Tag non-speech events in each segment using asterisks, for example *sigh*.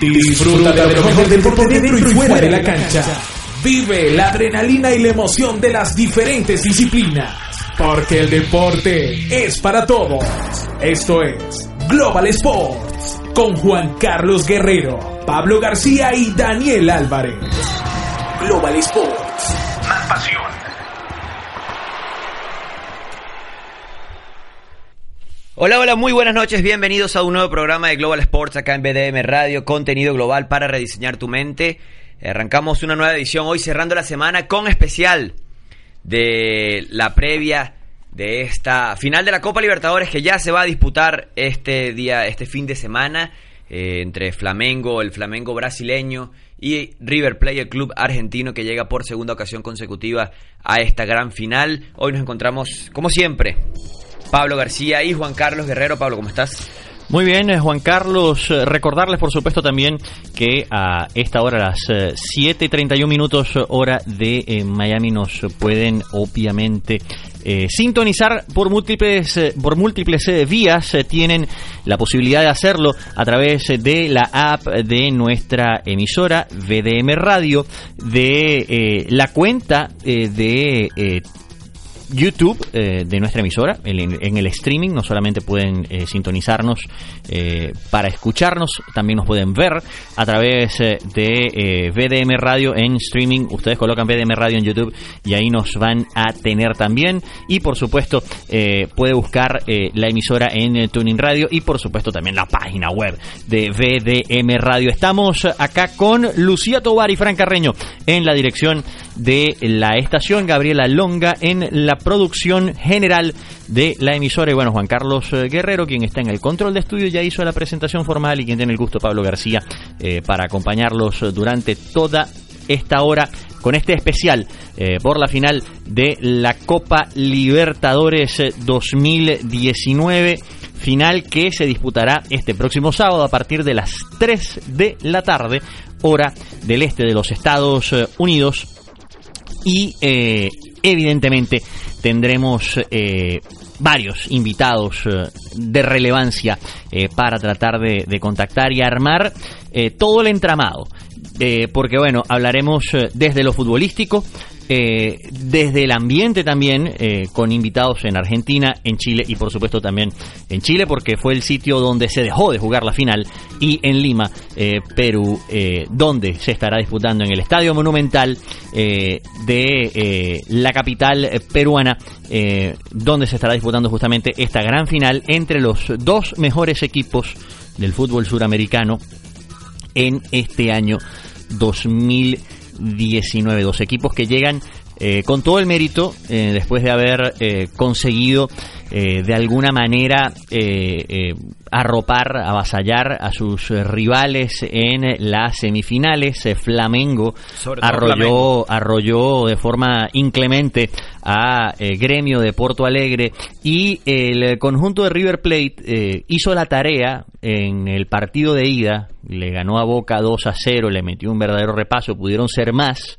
Disfruta de lo mejor deporte dentro y fuera de la cancha. Vive la adrenalina y la emoción de las diferentes disciplinas. Porque el deporte es para todos. Esto es Global Sports con Juan Carlos Guerrero, Pablo García y Daniel Álvarez. Global Sports. Más pasión. Hola, hola, muy buenas noches, bienvenidos a un nuevo programa de Global Sports acá en BDM Radio, contenido global para rediseñar tu mente. Arrancamos una nueva edición hoy cerrando la semana con especial de la previa de esta final de la Copa Libertadores que ya se va a disputar este día, este fin de semana eh, entre Flamengo, el Flamengo brasileño y River Plate, el club argentino que llega por segunda ocasión consecutiva a esta gran final. Hoy nos encontramos, como siempre, Pablo García y Juan Carlos Guerrero. Pablo, ¿cómo estás? Muy bien, eh, Juan Carlos, eh, recordarles por supuesto también que a esta hora, a las 7 y 31 minutos hora de Miami, nos pueden obviamente eh, sintonizar por múltiples, eh, por múltiples eh, vías. tienen la posibilidad de hacerlo a través de la app de nuestra emisora VDM Radio, de la cuenta de YouTube eh, de nuestra emisora, en, el streaming, no solamente pueden eh, sintonizarnos eh, para escucharnos, también nos pueden ver a través de VDM Radio en streaming. Ustedes colocan VDM Radio en YouTube y ahí nos van a tener también. Y por supuesto, puede buscar la emisora en Tuning Radio y por supuesto también la página web de VDM Radio. Estamos acá con Lucía Tobar y Fran Carreño en la dirección de la estación, Gabriela Longa en la producción general de la emisora. Y bueno, Juan Carlos eh, Guerrero, quien está en el control de estudio, ya hizo la presentación formal y quien tiene el gusto, Pablo García, eh, para acompañarlos durante toda esta hora con este especial eh, por la final de la Copa Libertadores 2019 final que se disputará este próximo sábado a partir de las 3 de la tarde, hora del este de los Estados Unidos. Y evidentemente tendremos eh, varios invitados eh, de relevancia eh, para tratar de, de, contactar y armar todo el entramado. Porque bueno, hablaremos desde lo futbolístico, eh, desde el ambiente también, eh, con invitados en Argentina, en Chile y por supuesto también en Chile, porque fue el sitio donde se dejó de jugar la final, y en Lima, eh, Perú, donde se estará disputando en el Estadio Monumental de la capital peruana, donde se estará disputando justamente esta gran final entre los dos mejores equipos del fútbol suramericano en este año 2020 19. Dos equipos que llegan eh, con todo el mérito eh, después de haber eh, conseguido de alguna manera arropar, avasallar a sus rivales en las semifinales. Flamengo arrolló, arrolló de forma inclemente a Gremio de Porto Alegre y el conjunto de River Plate hizo la tarea en el partido de ida, le ganó a Boca 2 a 0, le metió un verdadero repaso, pudieron ser más.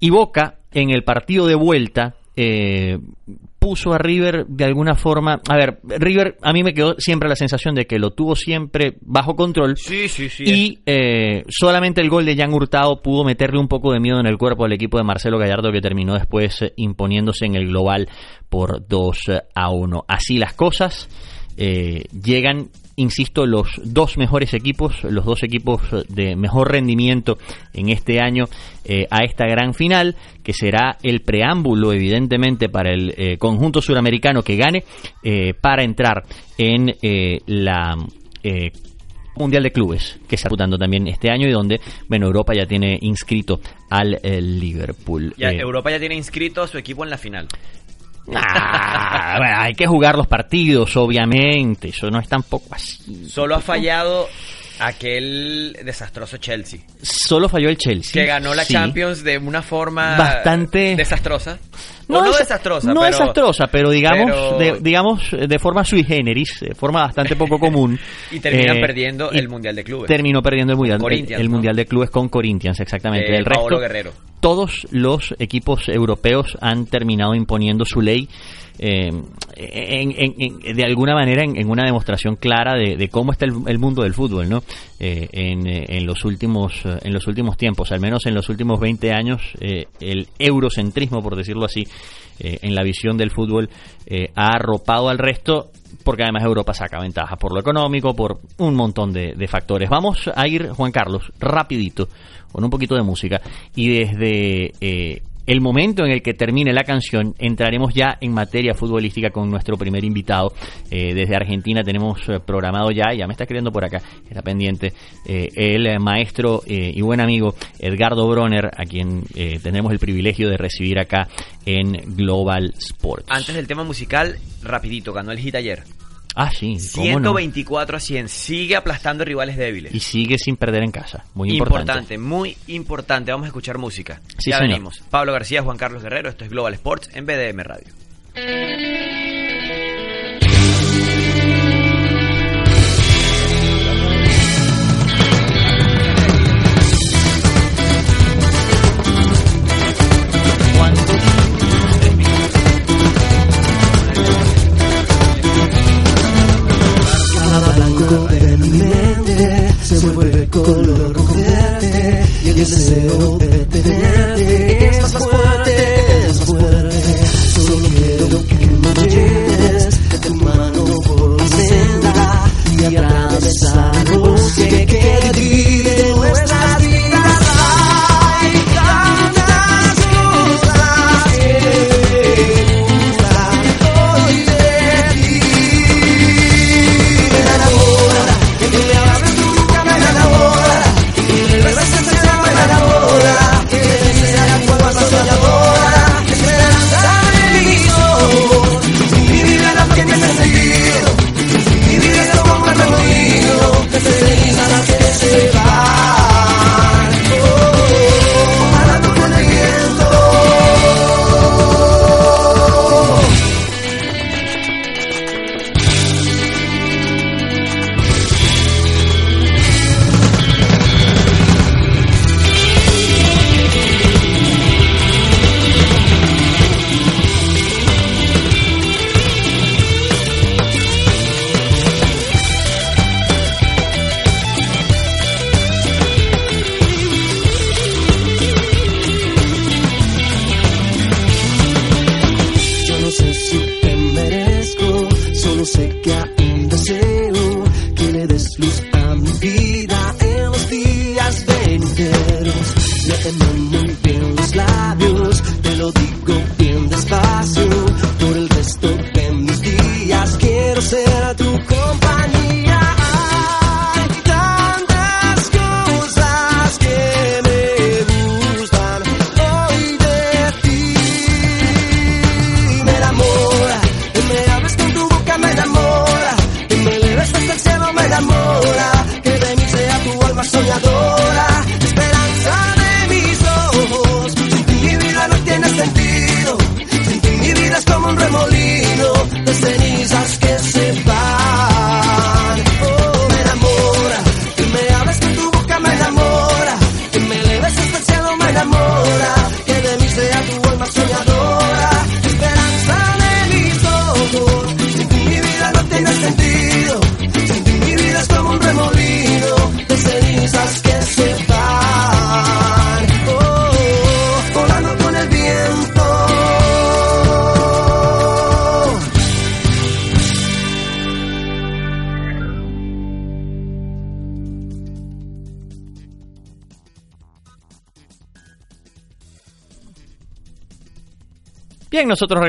Y Boca en el partido de vuelta eh, puso a River de alguna forma. A ver, River a mí me quedó siempre la sensación de que lo tuvo siempre bajo control. Sí, sí, sí. Y eh, solamente el gol de Jan Hurtado pudo meterle un poco de miedo en el cuerpo al equipo de Marcelo Gallardo que terminó después eh, imponiéndose en el global por 2 a 1. Así las cosas. llegan insisto, los dos mejores equipos, los dos equipos de mejor rendimiento en este año eh, a esta gran final, que será el preámbulo, evidentemente, para el eh, conjunto suramericano que gane eh, para entrar en la Mundial de Clubes que está disputando también este año y donde, bueno, Europa ya tiene inscrito al Liverpool. Ya, Europa ya tiene inscrito a su equipo en la final. Ah, bueno, hay que jugar los partidos, obviamente. Eso no es tampoco así. Solo ha fallado aquel desastroso Chelsea. Solo falló el Chelsea. Que ganó la sí. Champions de una forma Bastante- desastrosa. No, O no desa- desastrosa, no pero, desastrosa, pero digamos, pero- De, digamos de forma sui generis, de forma bastante poco común. *laughs* Y terminan Eh, perdiendo y el Mundial de Clubes. Terminó perdiendo el mundial, el, el ¿no? mundial de clubes con Corinthians, exactamente. El resto, Guerrero. todos los equipos europeos han terminado imponiendo su ley. eh, en- en- en- de alguna manera en, una demostración clara de, de cómo está el, el mundo del fútbol no Eh, en, eh, en los últimos eh, en los últimos tiempos al menos en los últimos 20 años eh, el eurocentrismo por decirlo así eh, en la visión del fútbol eh, ha arropado al resto porque además Europa saca ventaja por lo económico, por un montón de, de factores. Vamos a ir, Juan Carlos, rapidito, con un poquito de música, y desde eh, el momento en el que termine la canción, entraremos ya en materia futbolística con nuestro primer invitado. Eh, desde Argentina tenemos eh, programado ya, ya me está escribiendo por acá, está pendiente, eh, el maestro y buen amigo Edgardo Broner, a quien tendremos el privilegio de recibir acá en Global Sports. Antes del tema musical, rapidito, ganó el hit ayer. Ah, sí, cómo no. 124 a 100. Sigue aplastando rivales débiles. Y sigue sin perder en casa. Muy importante. importante, muy importante. Vamos a escuchar música. Sí, ya señor. venimos. Pablo García, Juan Carlos Guerrero. Esto es Global Sports en BDM Radio. Blanco de mi mente se vuelve color rojo verde y el deseo de tenerte es más fuerte, es más fuerte. Solo quiero que me lleves de tu mano por mi senda y atravesar el que divide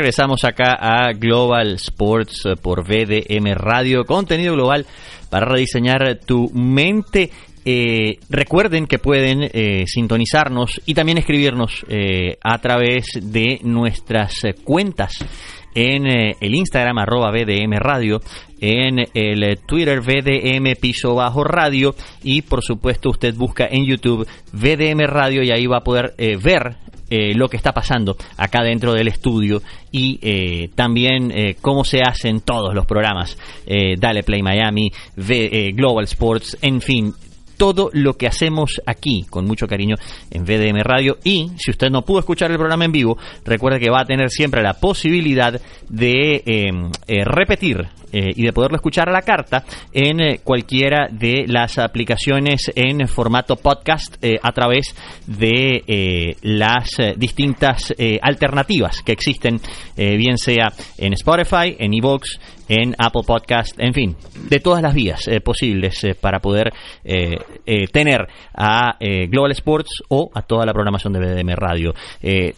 regresamos acá a Global Sports eh, por VDM Radio, contenido global para rediseñar tu mente. Eh, recuerden que pueden eh, sintonizarnos y también escribirnos a través de nuestras cuentas en el Instagram arroba BDM Radio, en el Twitter VDM Piso Bajo Radio. Y por supuesto usted busca en YouTube VDM Radio y ahí va a poder ver lo que está pasando acá dentro del estudio y también cómo se hacen todos los programas. Dale Play Miami, Global Sports, en fin, todo lo que hacemos aquí con mucho cariño en VDM Radio. Y si usted no pudo escuchar el programa en vivo, recuerde que va a tener siempre la posibilidad de em, eh, repetir eh, y de poderlo escuchar a la carta en eh, cualquiera de las aplicaciones en formato podcast a través de las distintas alternativas que existen, bien sea en Spotify, en Evox, en Apple Podcast, en fin, de todas las vías eh, posibles eh, para poder eh, tener a Global Sports o a toda la programación de BDM Radio.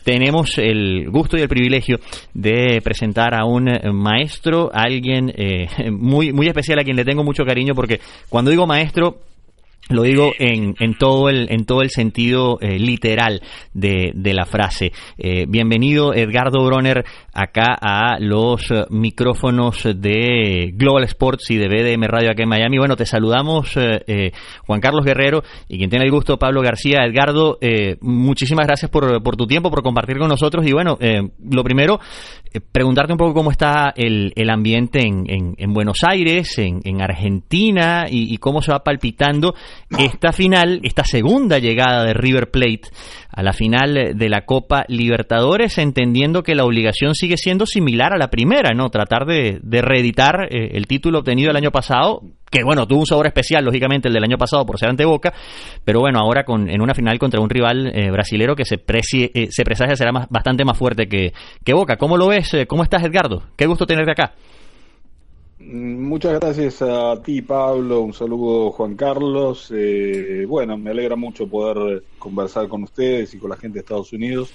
tenemos el gusto y el privilegio de presentar a un maestro, a alguien *laughs* muy, muy especial a quien le tengo mucho cariño porque cuando digo maestro lo digo en, en, todo el en todo el sentido literal de, de, la frase. Bienvenido Edgardo Broner acá a los eh, micrófonos de Global Sports y de BDM Radio acá en Miami. Bueno, te saludamos Juan Carlos Guerrero y quien tiene el gusto Pablo García. Edgardo, muchísimas gracias por, por, tu tiempo, por compartir con nosotros y bueno, lo primero, preguntarte un poco cómo está el, el ambiente en, en, en, Buenos Aires, en, en Argentina y, y cómo se va palpitando esta final, esta segunda llegada de River Plate a la final de la Copa Libertadores, entendiendo que la obligación sigue siendo similar a la primera, ¿no? Tratar de, reeditar eh, el título obtenido el año pasado, que bueno, tuvo un sabor especial, lógicamente, el del año pasado por ser ante Boca, pero bueno, ahora con, en una final contra un rival eh, brasilero que se, precie, eh, se presagia será más, bastante más fuerte que, que Boca. ¿Cómo lo ves? ¿Cómo estás, Edgardo? Qué gusto tenerte acá. Muchas gracias a ti, Pablo. Un saludo, Juan Carlos. Eh, bueno, me alegra mucho poder conversar con ustedes y con la gente de Estados Unidos.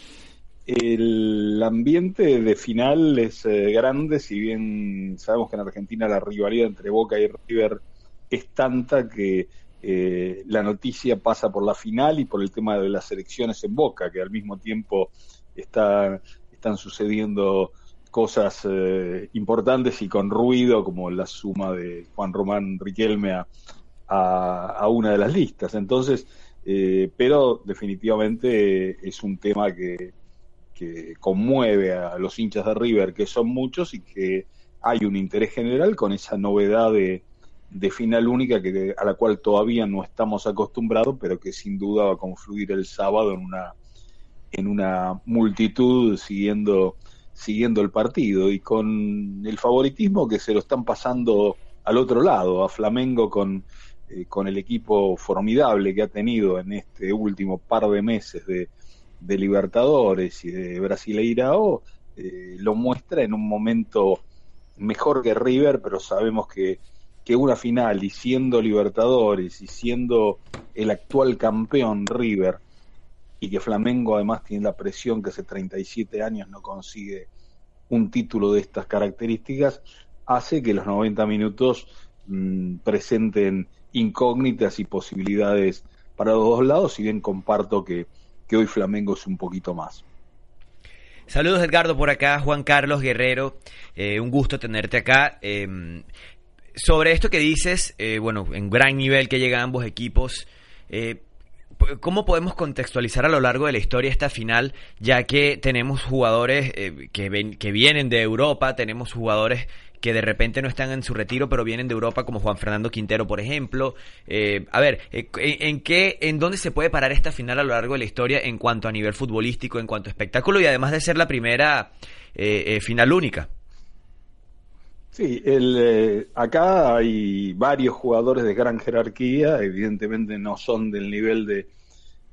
El ambiente de final es eh, grande, si bien sabemos que en Argentina la rivalidad entre Boca y River es tanta que eh, la noticia pasa por la final y por el tema de las elecciones en Boca, que al mismo tiempo está, están sucediendo cosas eh, importantes y con ruido, como la suma de Juan Román Riquelme a, a, una de las listas. Entonces, eh, pero definitivamente es un tema que, que conmueve a los hinchas de River, que son muchos y que hay un interés general con esa novedad de, de final única que, a la cual todavía no estamos acostumbrados, pero que sin duda va a confluir el sábado en una, en una multitud siguiendo siguiendo el partido y con el favoritismo que se lo están pasando al otro lado, a Flamengo con, eh, con el equipo formidable que ha tenido en este último par de meses de, de Libertadores y de Brasileirao, eh, lo muestra en un momento mejor que River, pero sabemos que, que una final y siendo Libertadores y siendo el actual campeón River, y que Flamengo además tiene la presión que hace 37 años no consigue un título de estas características, hace que los 90 minutos mm, presenten incógnitas y posibilidades para los dos lados, si bien comparto que, que hoy Flamengo es un poquito más. Saludos Edgardo por acá, Juan Carlos Guerrero, eh, un gusto tenerte acá. Eh, sobre esto que dices, eh, bueno, en gran nivel que llegan ambos equipos, eh, ¿Cómo podemos contextualizar a lo largo de la historia esta final, ya que tenemos jugadores que, ven, que vienen de Europa, tenemos jugadores que de repente no están en su retiro, pero vienen de Europa, como Juan Fernando Quintero, por ejemplo. Eh, a ver, eh, ¿en, qué, ¿en dónde se puede parar esta final a lo largo de la historia en cuanto a nivel futbolístico, en cuanto a espectáculo y además de ser la primera final única? Sí, el, eh, acá hay varios jugadores de gran jerarquía, evidentemente no son del nivel de,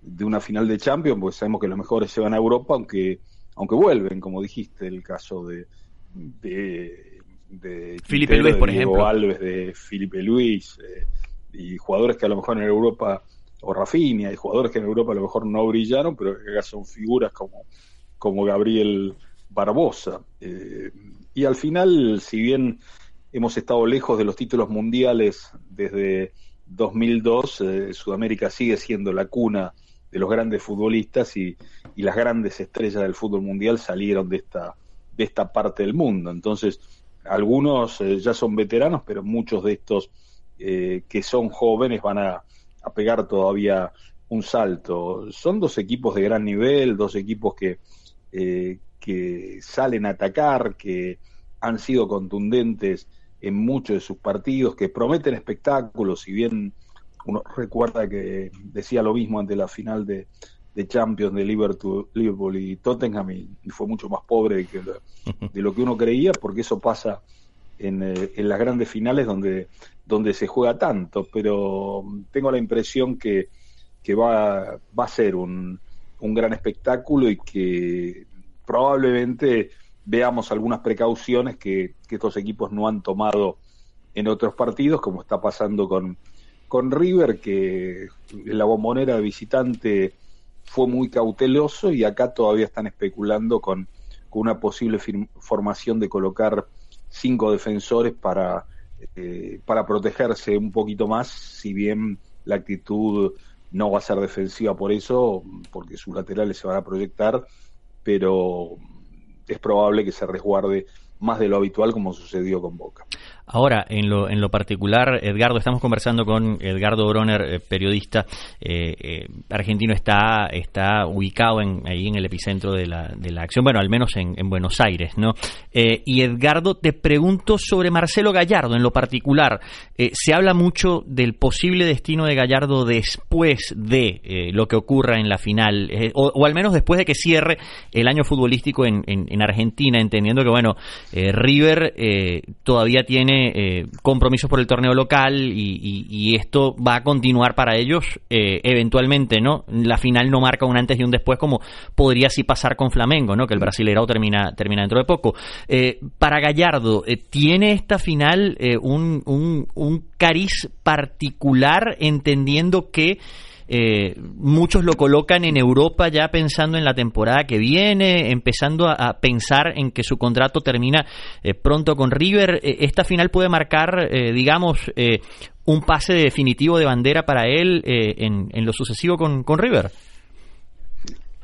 de una final de Champions, porque sabemos que los mejores se van a Europa, aunque, aunque vuelven, como dijiste, el caso de, de, de Felipe Luis, por ejemplo. Alves, de Felipe Luis, eh, y jugadores que a lo mejor en Europa, o Rafinha, y jugadores que en Europa a lo mejor no brillaron, pero que acá son figuras como, como Gabriel Barbosa. Eh, y al final, si bien hemos estado lejos de los títulos mundiales desde, 2002 eh, Sudamérica sigue siendo la cuna de los grandes futbolistas y, y, las grandes estrellas del fútbol mundial salieron de esta, de esta parte del mundo. Entonces, algunos eh, ya son veteranos, pero muchos de estos eh, que son jóvenes van a, a, pegar todavía un salto. Son dos equipos de gran nivel, dos equipos que, eh, que salen a atacar, que han sido contundentes en muchos de sus partidos, que prometen espectáculos, si bien uno recuerda que decía lo mismo ante la final de, de Champions de Liverpool, Liverpool y Tottenham y, y, fue mucho más pobre que lo, *laughs* de lo que uno creía, porque eso pasa en, eh, en, las grandes finales donde, donde se juega tanto, pero tengo la impresión que, que va, va a ser un, un gran espectáculo y que probablemente veamos algunas precauciones que, que, estos equipos no han tomado en otros partidos, como está pasando con, con River, que en la bombonera de visitante fue muy cauteloso y acá todavía están especulando con, una posible formación de colocar cinco defensores para, eh, para protegerse un poquito más, si bien la actitud no va a ser defensiva por eso, porque sus laterales se van a proyectar, pero es probable que se resguarde más de lo habitual como sucedió con Boca. Ahora, en lo, en lo particular, Edgardo, estamos conversando con Edgardo Broner, eh, periodista eh, eh, argentino, está, está ubicado en, ahí en el epicentro de la, de la acción, bueno, al menos en, en Buenos Aires, ¿no? Y Edgardo, te pregunto sobre Marcelo Gallardo en lo particular. Se habla mucho del posible destino de Gallardo después de lo que ocurra en la final, o, o, al menos después de que cierre el año futbolístico en, en, en Argentina, entendiendo que, bueno, River todavía tiene eh, compromisos por el torneo local y, esto va a continuar para ellos eh, eventualmente, ¿no? La final no marca un antes y un después como podría así pasar con Flamengo, ¿no? Que el Brasileirao termina, termina dentro de poco. Eh, para Gallardo, ¿tiene esta final un, un cariz particular entendiendo que eh, muchos lo colocan en Europa ya pensando en la temporada que viene, empezando a, pensar en que su contrato termina eh, pronto con River. Eh, esta final puede marcar, digamos, un pase definitivo de bandera para él en, en, lo sucesivo con, con, River.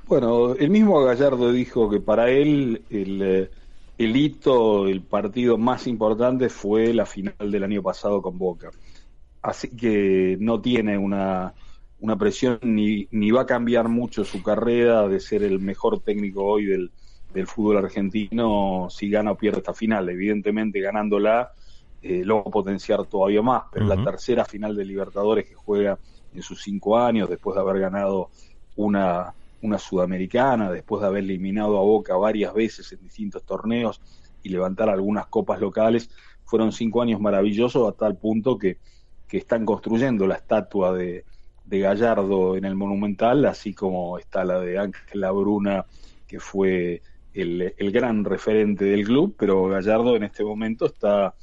Bueno, el mismo Gallardo dijo que para él el, el hito, el partido más importante fue la final del año pasado con Boca. Así que no tiene una una presión ni, ni va a cambiar mucho su carrera de ser el mejor técnico hoy del, del fútbol argentino si gana o pierde esta final. Evidentemente ganándola eh, lo va a potenciar todavía más, pero uh -huh. la tercera final de Libertadores que juega en sus cinco años, después de haber ganado una, una sudamericana, después de haber eliminado a Boca varias veces en distintos torneos y levantar algunas copas locales, fueron cinco años maravillosos a tal punto que, que están construyendo la estatua de, de Gallardo en el Monumental, así como está la de Ángela Bruna, que fue el, el, gran referente del club, pero Gallardo en este momento está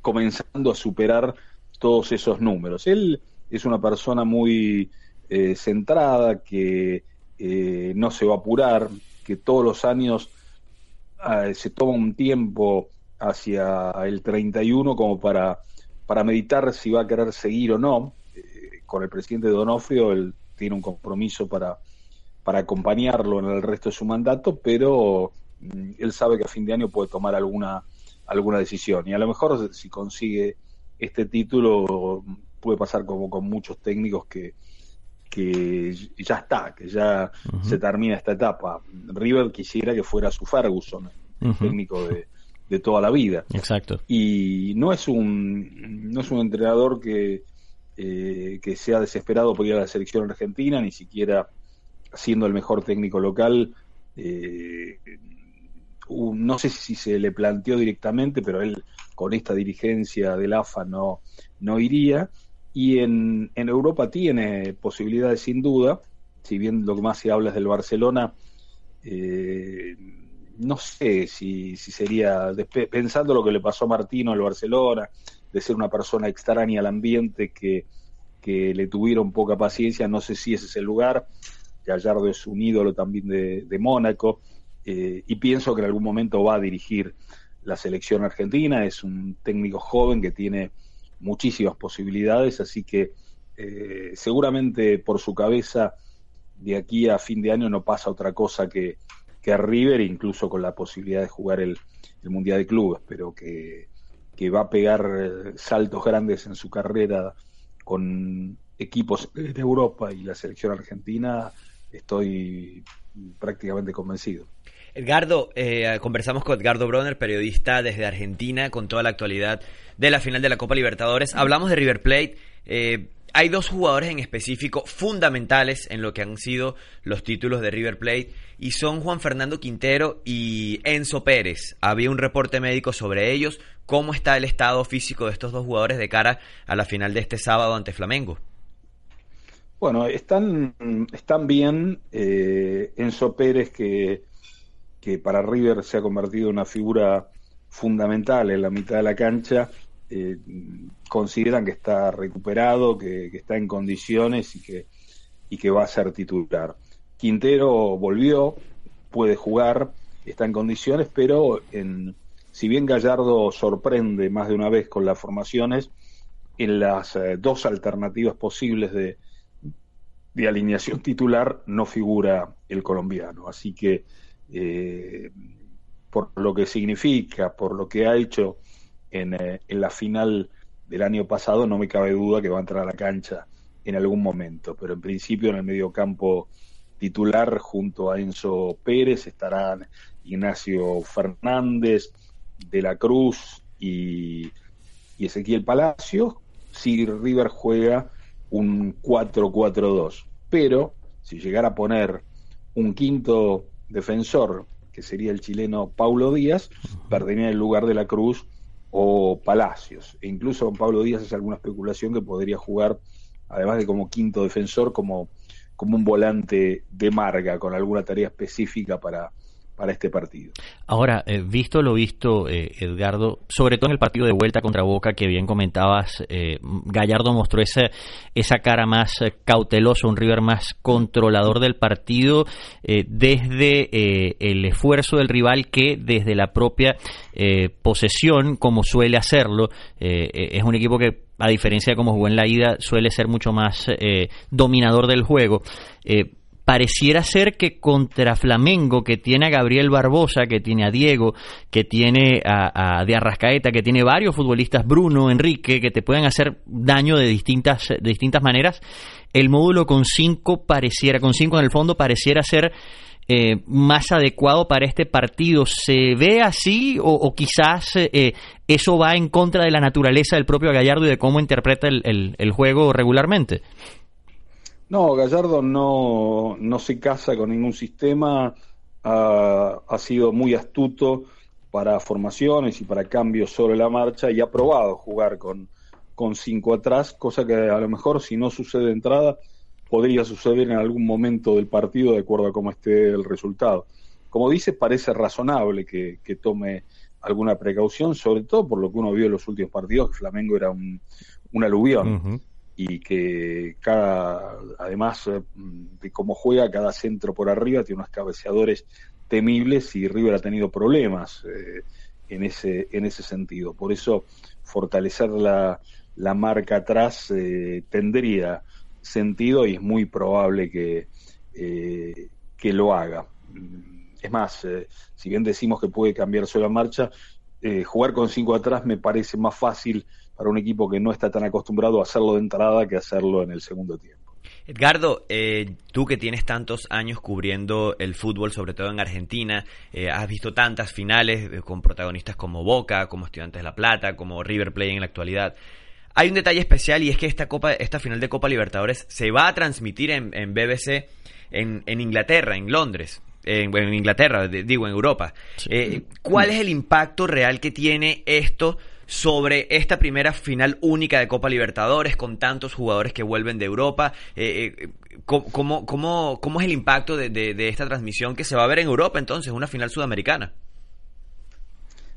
comenzando a superar todos esos números. Él es una persona muy eh, centrada, que eh, no se va a apurar, que todos los años eh, se toma un tiempo hacia el 31 como para, para meditar si va a querer seguir o no con el presidente Donofrio, él tiene un compromiso para, para acompañarlo en el resto de su mandato, pero mm, él sabe que a fin de año puede tomar alguna, alguna decisión. Y a lo mejor si consigue este título puede pasar como con muchos técnicos que, que ya está, que ya uh -huh. se termina esta etapa. River quisiera que fuera su Ferguson, uh -huh. técnico de, de, toda la vida. Exacto. Y no es un, no es un entrenador que, eh, que sea desesperado por ir a la selección argentina, ni siquiera siendo el mejor técnico local. Eh, no sé si se le planteó directamente, pero él con esta dirigencia del AFA no, no iría. Y en, en Europa tiene posibilidades sin duda, si bien lo que más se habla es del Barcelona, eh, no sé si, si sería, pensando lo que le pasó a Martino al Barcelona, de ser una persona extraña al ambiente que, que le tuvieron poca paciencia, no sé si ese es el lugar. Gallardo es un ídolo también de, de Mónaco eh, y pienso que en algún momento va a dirigir la selección argentina. Es un técnico joven que tiene muchísimas posibilidades, así que eh, seguramente por su cabeza de aquí a fin de año no pasa otra cosa que, que River, incluso con la posibilidad de jugar el, el Mundial de Clubes, pero que, que va a pegar eh, saltos grandes en su carrera con equipos de Europa y la selección argentina, estoy prácticamente convencido. Edgardo, eh, conversamos con Edgardo Bronner, periodista desde Argentina, con toda la actualidad de la final de la Copa Libertadores. Hablamos de River Plate. Eh, hay dos jugadores en específico fundamentales en lo que han sido los títulos de River Plate y son Juan Fernando Quintero y Enzo Pérez. Había un reporte médico sobre ellos. ¿Cómo está el estado físico de estos dos jugadores de cara a la final de este sábado ante Flamengo? Bueno, están, están bien. Eh, Enzo Pérez, que, que para River se ha convertido en una figura fundamental en la mitad de la cancha, eh, consideran que está recuperado, que, está en condiciones y que, y que va a ser titular. Quintero volvió, puede jugar, está en condiciones, pero si bien Gallardo sorprende más de una vez con las formaciones, en las eh, dos alternativas posibles de, de alineación titular no figura el colombiano. Así que eh, por lo que significa, por lo que ha hecho en, eh, en, la final del año pasado, no me cabe duda que va a entrar a la cancha en algún momento. Pero en principio en el mediocampo titular junto a Enzo Pérez estarán Ignacio Fernández, De la Cruz y, y Ezequiel Palacios. Si River juega un 4-4-2. Pero si llegara a poner un quinto defensor, que sería el chileno Paulo Díaz, perdería el lugar de la Cruz o Palacios. E incluso Pablo Díaz es alguna especulación que podría jugar, además de como quinto defensor, como, como un volante de marga, con alguna tarea específica para, para este partido. Ahora, eh, visto lo visto, eh, Edgardo, sobre todo en el partido de vuelta contra Boca que bien comentabas, eh, Gallardo mostró esa, esa cara más eh, cautelosa, un River más controlador del partido desde el esfuerzo del rival que desde la propia posesión, como suele hacerlo, es un equipo que a diferencia de cómo jugó en la ida, suele ser mucho más dominador del juego pareciera ser que contra Flamengo, que tiene a Gabriel Barbosa, que tiene a Diego, que tiene a, De Arrascaeta, que tiene varios futbolistas, Bruno, Enrique, que te pueden hacer daño de distintas, de distintas maneras, el módulo con cinco pareciera, con cinco en el fondo pareciera ser eh, más adecuado para este partido. ¿Se ve así o, quizás eh, eso va en contra de la naturaleza del propio Gallardo y de cómo interpreta el juego regularmente? No, Gallardo no, no se casa con ningún sistema, ha, sido muy astuto para formaciones y para cambios sobre la marcha y ha probado jugar con, con cinco atrás, cosa que a lo mejor si no sucede de entrada podría suceder en algún momento del partido de acuerdo a cómo esté el resultado. Como dice, parece razonable que, que tome alguna precaución, sobre todo por lo que uno vio en los últimos partidos, que Flamengo era un, un aluvión y que cada, además eh, de cómo juega cada centro por arriba, tiene unos cabeceadores temibles y River ha tenido problemas eh, en, ese, en ese sentido. Por eso fortalecer la, la marca atrás eh, tendría sentido y es muy probable que, que lo haga. Es más, si bien decimos que puede cambiarse la marcha, jugar con cinco atrás me parece más fácil para un equipo que no está tan acostumbrado a hacerlo de entrada que hacerlo en el segundo tiempo. Edgardo, eh, tú que tienes tantos años cubriendo el fútbol, sobre todo en Argentina, eh, has visto tantas finales eh, con protagonistas como Boca, como Estudiantes de La Plata, como River Plate en la actualidad. Hay un detalle especial y es que esta copa, esta final de Copa Libertadores se va a transmitir en, BBC en, Inglaterra, en Londres. En, Inglaterra, digo, en Europa. ¿Cuál es el impacto real que tiene esto sobre esta primera final única de Copa Libertadores con tantos jugadores que vuelven de Europa. Eh, eh, ¿cómo, cómo, cómo, es el impacto de, esta transmisión que se va a ver en Europa entonces, una final sudamericana?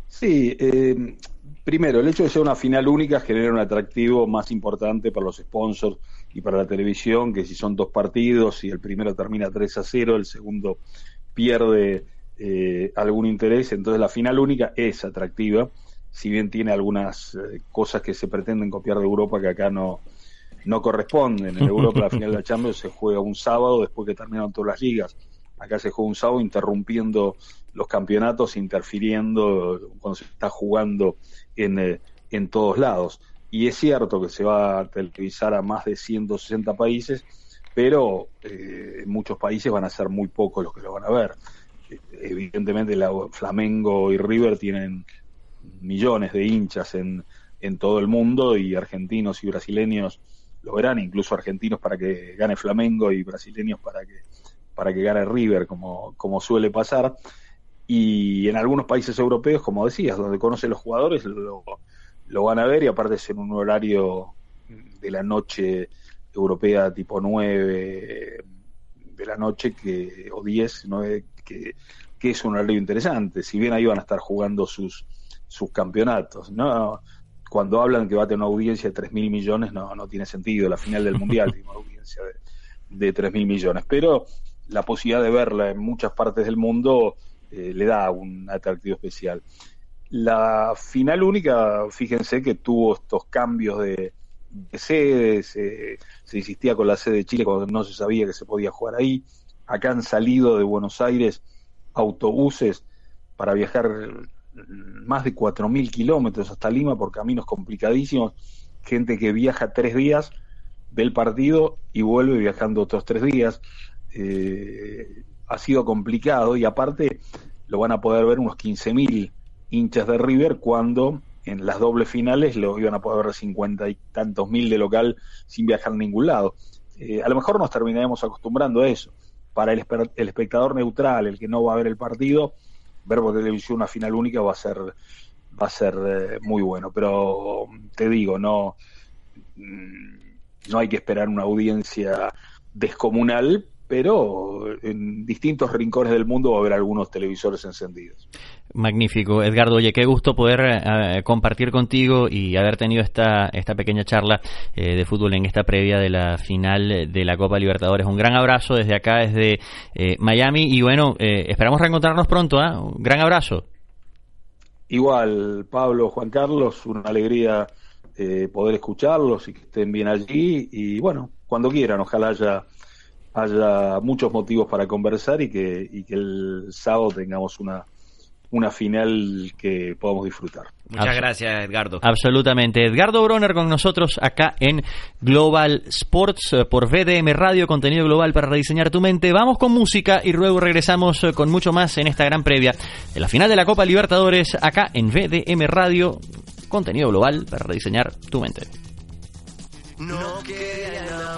Sí, eh, primero, el hecho de ser una final única genera un atractivo más importante para los sponsors y para la televisión, que si son dos partidos y el primero termina 3 a 0, el segundo pierde algún interés, entonces la final única es atractiva si bien tiene algunas eh, cosas que se pretenden copiar de Europa que acá no, no corresponden. En Europa la final de la Champions se juega un sábado después que terminan todas las ligas. Acá se juega un sábado interrumpiendo los campeonatos, interfiriendo cuando se está jugando en, eh, en todos lados. Y es cierto que se va a televisar a más de 160 países, pero eh, muchos países van a ser muy pocos los que lo van a ver. Evidentemente la Flamengo y River tienen millones de hinchas en, en todo el mundo y argentinos y brasileños lo verán, incluso argentinos para que gane Flamengo y brasileños para que para que gane River, como, como suele pasar. Y en algunos países europeos, como decías, donde conocen los jugadores, lo, lo van a ver y aparte es en un horario de la noche europea tipo 9 de la noche que o 10, 9, que, que es un horario interesante. Si bien ahí van a estar jugando sus, sus campeonatos, ¿no? Cuando hablan que va a tener una audiencia de 3 mil millones, no, no tiene sentido. La final del Mundial *laughs* tiene una audiencia de, de 3 mil millones. Pero la posibilidad de verla en muchas partes del mundo eh, le da un atractivo especial. La final única, fíjense que tuvo estos cambios de, de sede, se, se, insistía con la sede de Chile cuando no se sabía que se podía jugar ahí. Acá han salido de Buenos Aires autobuses para viajar más de 4.000 kilómetros hasta Lima por caminos complicadísimos, gente que viaja tres días, ve el partido y vuelve viajando otros tres días. Eh, ha sido complicado y aparte lo van a poder ver unos 15.000 hinchas de River cuando en las dobles finales lo iban a poder ver cincuenta y tantos mil de local sin viajar a ningún lado. Eh, a lo mejor nos terminaremos acostumbrando a eso. Para el, el, espectador neutral, el que no va a ver el partido, ver por televisión una final única va a ser va a ser eh, muy bueno. Pero te digo, no no hay que esperar una audiencia descomunal, pero en distintos rincones del mundo va a haber algunos televisores encendidos. Magnífico, Edgardo. Oye, qué gusto poder eh, compartir contigo y haber tenido esta, esta pequeña charla eh, de fútbol en esta previa de la final de la Copa Libertadores. Un gran abrazo desde acá, desde eh, Miami. Y bueno, esperamos reencontrarnos pronto. ¿eh? Un gran abrazo. Igual, Pablo, Juan Carlos, una alegría poder escucharlos y que estén bien allí. Y bueno, cuando quieran, ojalá haya haya muchos motivos para conversar y que, y que el sábado tengamos una, una final que podamos disfrutar. Muchas Abs gracias, Edgardo. Absolutamente. Edgardo Broner con nosotros acá en Global Sports eh, por VDM Radio, contenido global para rediseñar tu mente. Vamos con música y luego regresamos eh, con mucho más en esta gran previa de la final de la Copa Libertadores acá en VDM Radio, contenido global para rediseñar tu mente. No quería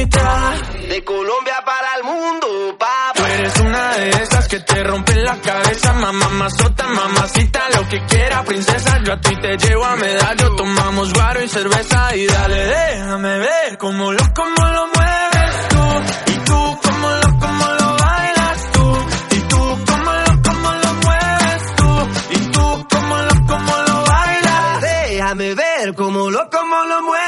De Colombia para el mundo, papá. Tú eres una de esas que te rompen la cabeza, mamá, mazota, mamacita, lo que quiera, princesa. Yo a ti te llevo a medallo, tomamos guaro y cerveza y dale, déjame ver cómo lo, cómo lo mueves tú. Y tú, cómo lo, cómo lo bailas tú. Y tú, cómo lo, cómo lo mueves tú. Y tú, cómo lo, cómo lo bailas. Déjame ver cómo lo, cómo lo mueves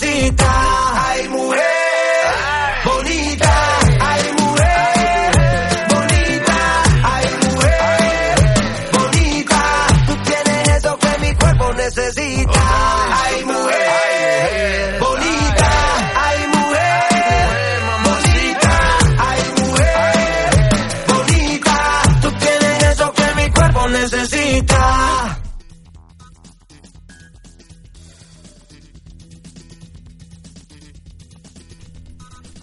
necesita. Ay, mujer, bonita.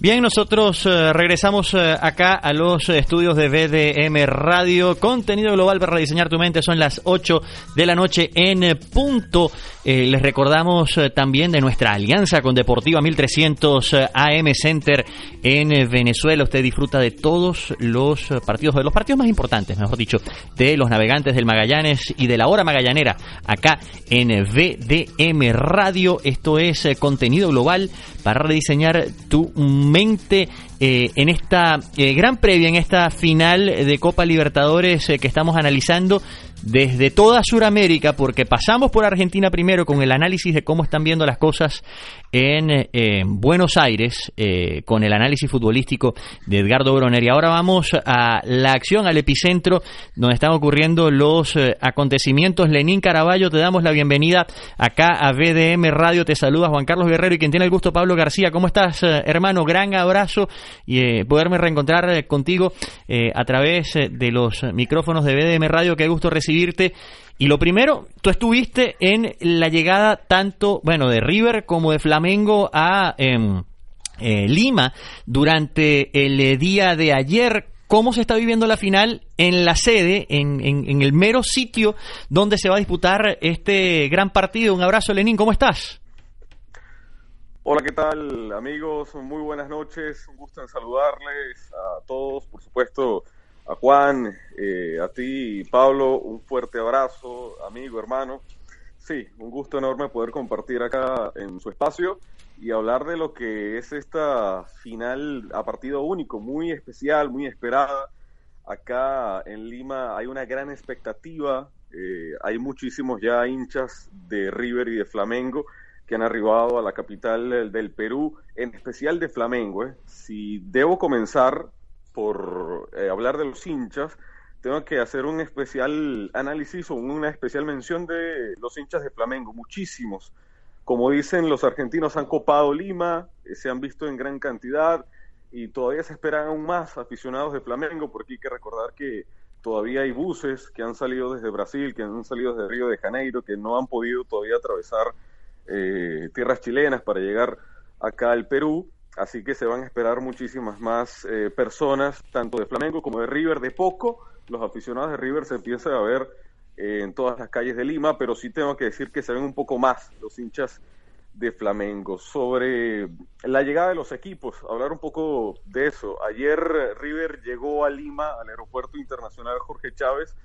Bien, nosotros eh, regresamos eh, acá a los estudios de BDM Radio. Contenido global para rediseñar tu mente. Son las 8 de la noche en punto. Eh, les recordamos también de nuestra alianza con Deportiva 1300 eh, AM Center en Venezuela. Usted disfruta de todos los partidos, de los partidos más importantes, mejor dicho, de los navegantes del Magallanes y de la hora magallanera acá en VDM Radio. Esto es contenido global para rediseñar tu mente eh, en esta eh, gran previa, en esta final de Copa Libertadores eh, que estamos analizando desde toda Sudamérica, porque pasamos por Argentina primero con el análisis de cómo están viendo las cosas en eh, Buenos Aires, eh, con el análisis futbolístico de Edgardo Broner. Y ahora vamos a la acción, al epicentro, donde están ocurriendo los eh, acontecimientos. Lenín Caraballo, te damos la bienvenida acá a VDM Radio. Te saluda Juan Carlos Guerrero y quien tiene el gusto, Pablo García. ¿Cómo estás, eh, hermano? Gran abrazo y poderme reencontrar contigo a través de los micrófonos de BDM Radio. Qué gusto Y lo primero, tú estuviste en la llegada tanto, bueno, de River como de Flamengo a em, eh, Lima durante el eh, día de ayer. ¿Cómo se está viviendo la final en la sede, en, en- en el mero sitio donde se va a disputar este gran partido? Un abrazo, Lenín, ¿cómo estás? Hola, ¿qué tal amigos? Muy buenas noches, un gusto en saludarles a todos, por supuesto a Juan, eh, a ti Pablo, un fuerte abrazo, amigo, hermano. Sí, un gusto enorme poder compartir acá en su espacio y hablar de lo que es esta final a partido único, muy especial, muy esperada. Acá en Lima hay una gran expectativa, eh, hay muchísimos ya hinchas de River y de Flamengo que han arribado a la capital del, Perú, en especial de Flamengo. ¿eh? Si debo comenzar por eh, hablar de los hinchas, tengo que hacer un especial análisis o una especial mención de los hinchas de Flamengo, muchísimos. Como dicen los argentinos, han copado Lima, eh, se han visto en gran cantidad y todavía se esperan aún más aficionados de Flamengo, porque hay que recordar que todavía hay buses que han salido desde Brasil, que han salido desde Río de Janeiro, que no han podido todavía atravesar eh, tierras chilenas para llegar acá al Perú. Así que se van a esperar muchísimas más eh, personas, tanto de Flamengo como de River. De poco, los aficionados de River se empiezan a ver eh, en todas las calles de Lima, pero sí tengo que decir que se ven un poco más los hinchas de Flamengo. Sobre la llegada de los equipos, hablar un poco de eso. Ayer River llegó a Lima, al aeropuerto internacional Jorge Chávez,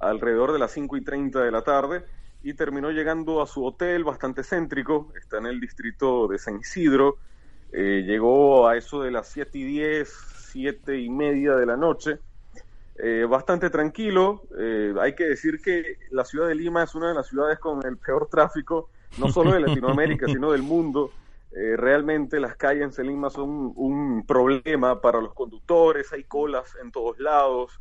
alrededor de las 5 y 30 de la tarde y terminó llegando a su hotel bastante céntrico, está en el distrito de San Isidro, eh, llegó a eso de las 7 y 10, 7 y media de la noche, eh, bastante tranquilo, eh, hay que decir que la ciudad de Lima es una de las ciudades con el peor tráfico, no solo de Latinoamérica, *laughs* sino del mundo. Eh, realmente las calles en Lima son un problema para los conductores, hay colas en todos lados,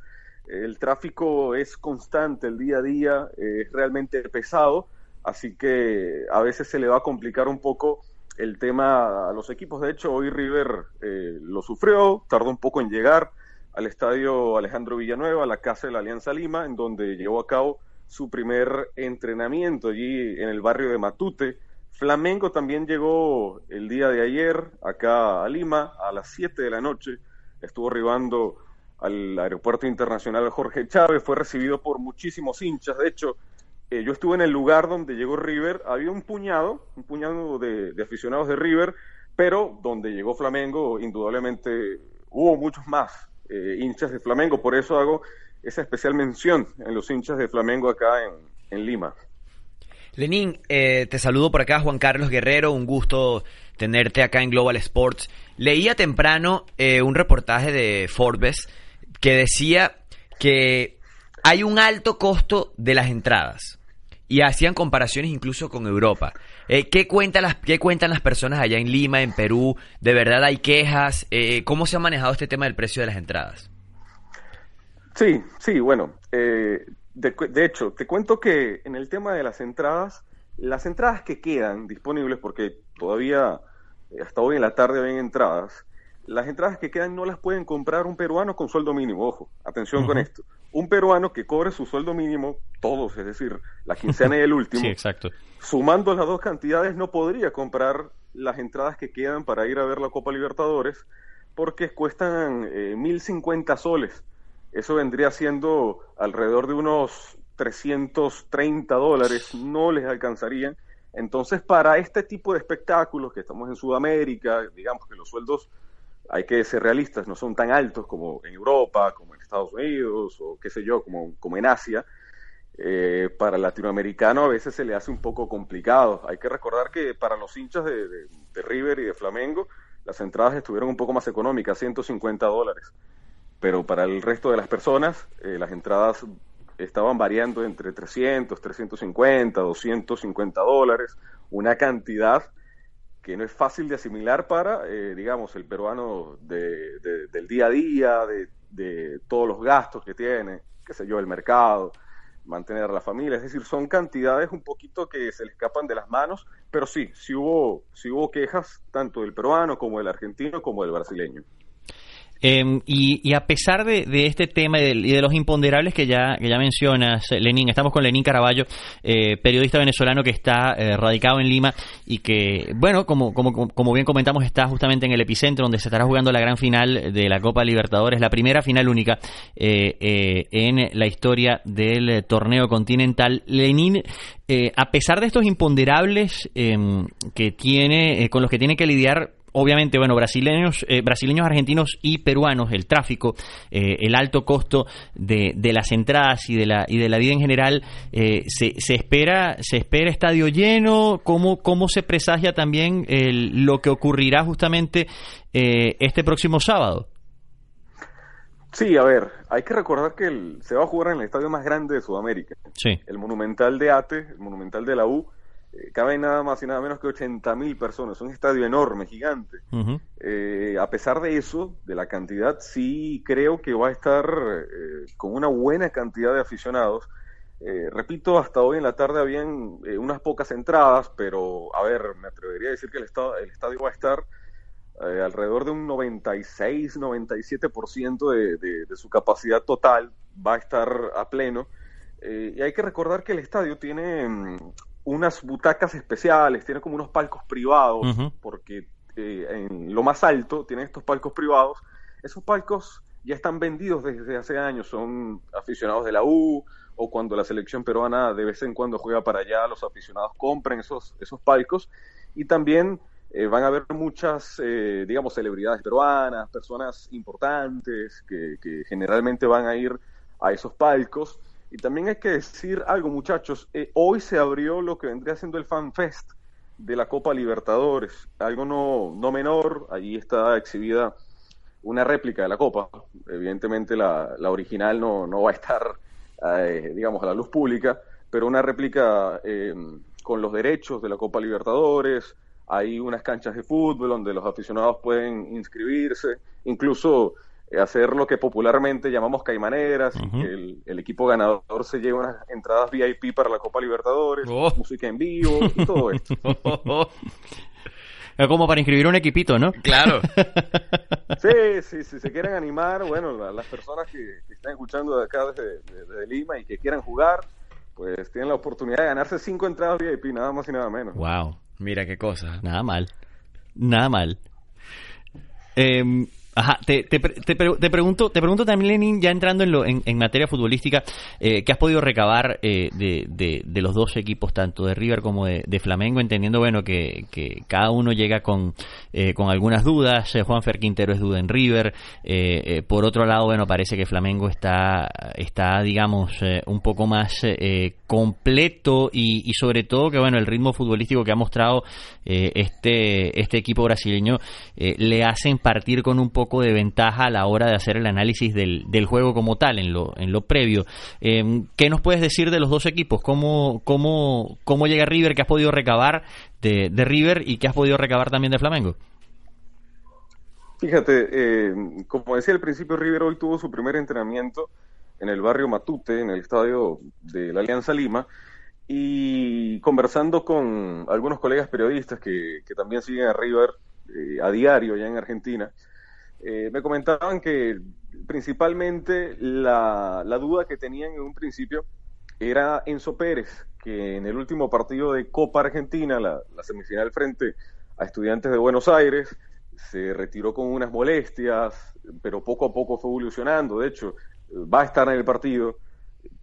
el tráfico es constante el día a día, eh, es realmente pesado, así que a veces se le va a complicar un poco el tema a los equipos. De hecho, hoy River eh, lo sufrió, tardó un poco en llegar al estadio Alejandro Villanueva, a la casa de la Alianza Lima, en donde llevó a cabo su primer entrenamiento allí en el barrio de Matute. Flamengo también llegó el día de ayer acá a Lima a las 7 de la noche, estuvo arribando al aeropuerto internacional Jorge Chávez, fue recibido por muchísimos hinchas, de hecho, eh, yo estuve en el lugar donde llegó River, había un puñado, un puñado de, aficionados de River, pero donde llegó Flamengo, indudablemente hubo muchos más eh, hinchas de Flamengo, por eso hago esa especial mención en los hinchas de Flamengo acá en, en Lima. Lenín, eh, te saludo por acá, Juan Carlos Guerrero, un gusto tenerte acá en Global Sports. Leía temprano eh, un reportaje de Forbes que decía que hay un alto costo de las entradas y hacían comparaciones incluso con Europa. Eh, ¿qué, cuentan las, ¿Qué cuentan las personas allá en Lima, en Perú? ¿De verdad hay quejas? Eh, ¿Cómo se ha manejado este tema del precio de las entradas? Sí, sí, bueno, eh, de, de, hecho, te cuento que en el tema de las entradas, las entradas que quedan disponibles, porque todavía eh, hasta hoy en la tarde ven entradas, las entradas que quedan no las pueden comprar un peruano con sueldo mínimo, ojo, atención uh -huh. con esto. Un peruano que cobre su sueldo mínimo, todos, es decir, la quincena y el *laughs* último, sí, exacto. sumando las dos cantidades, no podría comprar las entradas que quedan para ir a ver la Copa Libertadores, porque cuestan eh, 1.050 soles. Eso vendría siendo alrededor de unos 330 dólares, no les alcanzarían. Entonces, para este tipo de espectáculos que estamos en Sudamérica, digamos que los sueldos, hay que ser realistas, no son tan altos como en Europa, como Estados Unidos, o qué sé yo, como, como en Asia. Eh, para el latinoamericano a veces se le hace un poco complicado. Hay que recordar que para los hinchas de, de, de River y de Flamengo, las entradas estuvieron un poco más económicas, 150 dólares pero para el resto de las personas eh, las entradas estaban variando entre 300, 350, 250 dólares, una cantidad que no es fácil de asimilar para, eh, digamos, el peruano de, de, del día a día, de, de, todos los gastos que tiene, qué sé yo, el mercado, mantener a la familia, es decir, son cantidades un poquito que se le escapan de las manos, pero sí, sí hubo, sí hubo quejas tanto del peruano como del argentino como del brasileño. Eh, y, y, a pesar de, de este tema y de, los imponderables que ya, que ya mencionas, Lenín, estamos con Lenín Caraballo, eh, periodista venezolano que está eh, radicado en Lima y que, bueno, como, como, como bien comentamos, está justamente en el epicentro donde se estará jugando la gran final de la Copa Libertadores, la primera final única eh, en la historia del torneo continental. Lenín, a pesar de estos imponderables em, que tiene, con los que tiene que lidiar, obviamente, bueno, brasileños, eh, brasileños, argentinos y peruanos, el tráfico, eh, el alto costo de, de, las entradas y de la y de la vida en general, eh, se, se, espera se espera estadio lleno. ¿Cómo cómo se presagia también el, lo que ocurrirá justamente este próximo sábado? Sí, a ver, hay que recordar que el, se va a jugar en el estadio más grande de Sudamérica, sí. el Monumental de Ate, el Monumental de la U eh, caben nada más y nada menos que 80 mil personas, un estadio enorme, gigante. Uh -huh. eh, a pesar de eso, de la cantidad, sí creo que va a estar eh, con una buena cantidad de aficionados. Repito, hasta hoy en la tarde habían unas pocas entradas, pero a ver, me atrevería a decir que el, estado, el estadio va a estar alrededor de un 96-97% de, de, de su capacidad total, va a estar a pleno. y hay que recordar que el estadio tiene mm, unas butacas especiales, tiene como unos palcos privados, uh -huh. porque eh, en lo más alto tiene estos palcos privados. Esos palcos ya están vendidos desde hace años, son aficionados de la U o cuando la selección peruana de vez en cuando juega para allá, los aficionados compran esos, esos palcos y también eh, van a haber muchas, eh, digamos, celebridades peruanas, personas importantes que, que generalmente van a ir a esos palcos. Y también hay que decir algo, muchachos. Eh, hoy se abrió lo que vendría siendo el Fan Fest de la Copa Libertadores. Algo no, no menor. Allí está exhibida una réplica de la Copa. Evidentemente la, la original no, no, va a estar, eh, digamos, a la luz pública, pero una réplica eh, con los derechos de la Copa Libertadores. Hay unas canchas de fútbol donde los aficionados pueden inscribirse. Incluso hacer lo que popularmente llamamos caimaneras, uh -huh. el, el, equipo ganador se lleva unas entradas VIP para la Copa Libertadores, oh. música en vivo y todo *laughs* esto. Como para inscribir un equipito, ¿no? Claro. *laughs* sí, sí, si se quieren animar, bueno, la, las personas que, que, están escuchando de acá desde, desde, Lima y que quieran jugar, pues tienen la oportunidad de ganarse cinco entradas VIP, nada más y nada menos. Wow. Mira qué cosa. Nada mal. Nada mal. Eh, Ajá, te, te, te, te, pregunto, te pregunto también, Lenin, ya entrando en, lo, en, materia futbolística, eh, ¿qué has podido recabar eh, de, de, de, los dos equipos, tanto de River como de, Flamengo, entendiendo, bueno, que, que, cada uno llega con, eh, con algunas dudas, eh, Juan Fer Quintero es duda en River, eh, por otro lado, bueno, parece que Flamengo está, está digamos, un poco más completo y, y, sobre todo que, bueno, el ritmo futbolístico que ha mostrado este, este equipo brasileño le hacen partir con un poco poco de ventaja a la hora de hacer el análisis del, del juego como tal, en lo, en lo previo. Eh, ¿Qué nos puedes decir de los dos equipos? ¿Cómo, cómo, ¿Cómo llega River que has podido recabar? de, de River y qué has podido recabar también de Flamengo. Fíjate, eh, como decía al principio, River hoy tuvo su primer entrenamiento en el barrio Matute, en el estadio de la Alianza Lima, y conversando con algunos colegas periodistas que, que también siguen a River eh, a diario ya en Argentina, eh, me comentaban que principalmente la, duda que tenían en un principio era Enzo Pérez, que en el último partido de Copa Argentina, la, la semifinal frente a Estudiantes de Buenos Aires, se retiró con unas molestias, pero poco a poco fue evolucionando. De hecho, va a estar en el partido.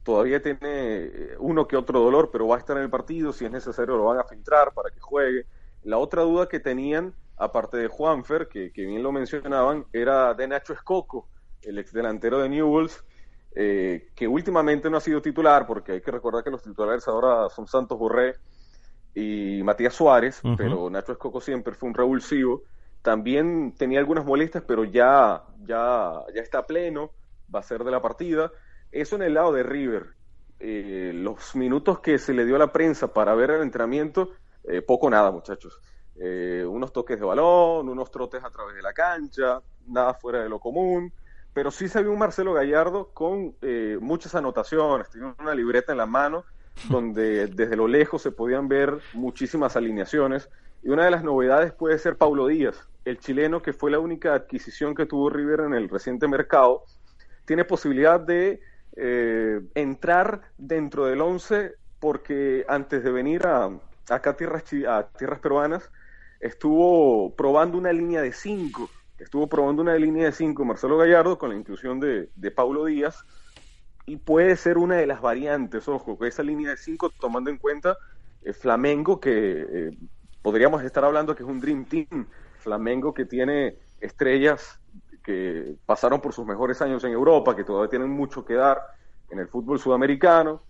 Todavía tiene eh, uno que otro dolor, pero va a estar en el partido. Si es necesario, lo van a filtrar para que juegue. La otra duda que tenían, aparte de Juanfer, que, que bien lo mencionaban, era de Nacho Escoco, el ex delantero de Newells, eh, que últimamente no ha sido titular, porque hay que recordar que los titulares ahora son Santos Borré y Matías Suárez, pero Nacho Escoco siempre fue un revulsivo también tenía algunas molestias, pero ya, ya, ya está pleno, va a ser de la partida. Eso en el lado de River. Eh, los minutos que se le dio a la prensa para ver el entrenamiento, eh, poco nada, muchachos. Eh, unos toques de balón, unos trotes a través de la cancha, nada fuera de lo común. Pero sí se vio un Marcelo Gallardo con eh, muchas anotaciones, tenía una libreta en la mano *laughs* donde desde lo lejos se podían ver muchísimas alineaciones. Y una de las novedades puede ser Paulo Díaz, el chileno que fue la única adquisición que tuvo River en el reciente mercado. Tiene posibilidad de eh, entrar dentro del 11 porque antes de venir a, acá a tierras, a tierras peruanas estuvo probando una línea de 5. Estuvo probando una línea de 5 Marcelo Gallardo con la inclusión de, de Paulo Díaz y puede ser una de las variantes, ojo, que esa línea de 5 tomando en cuenta eh, Flamengo que eh, podríamos estar hablando que es un Dream Team, Flamengo que tiene estrellas que pasaron por sus mejores años en Europa, que todavía tienen mucho que dar en el fútbol sudamericano,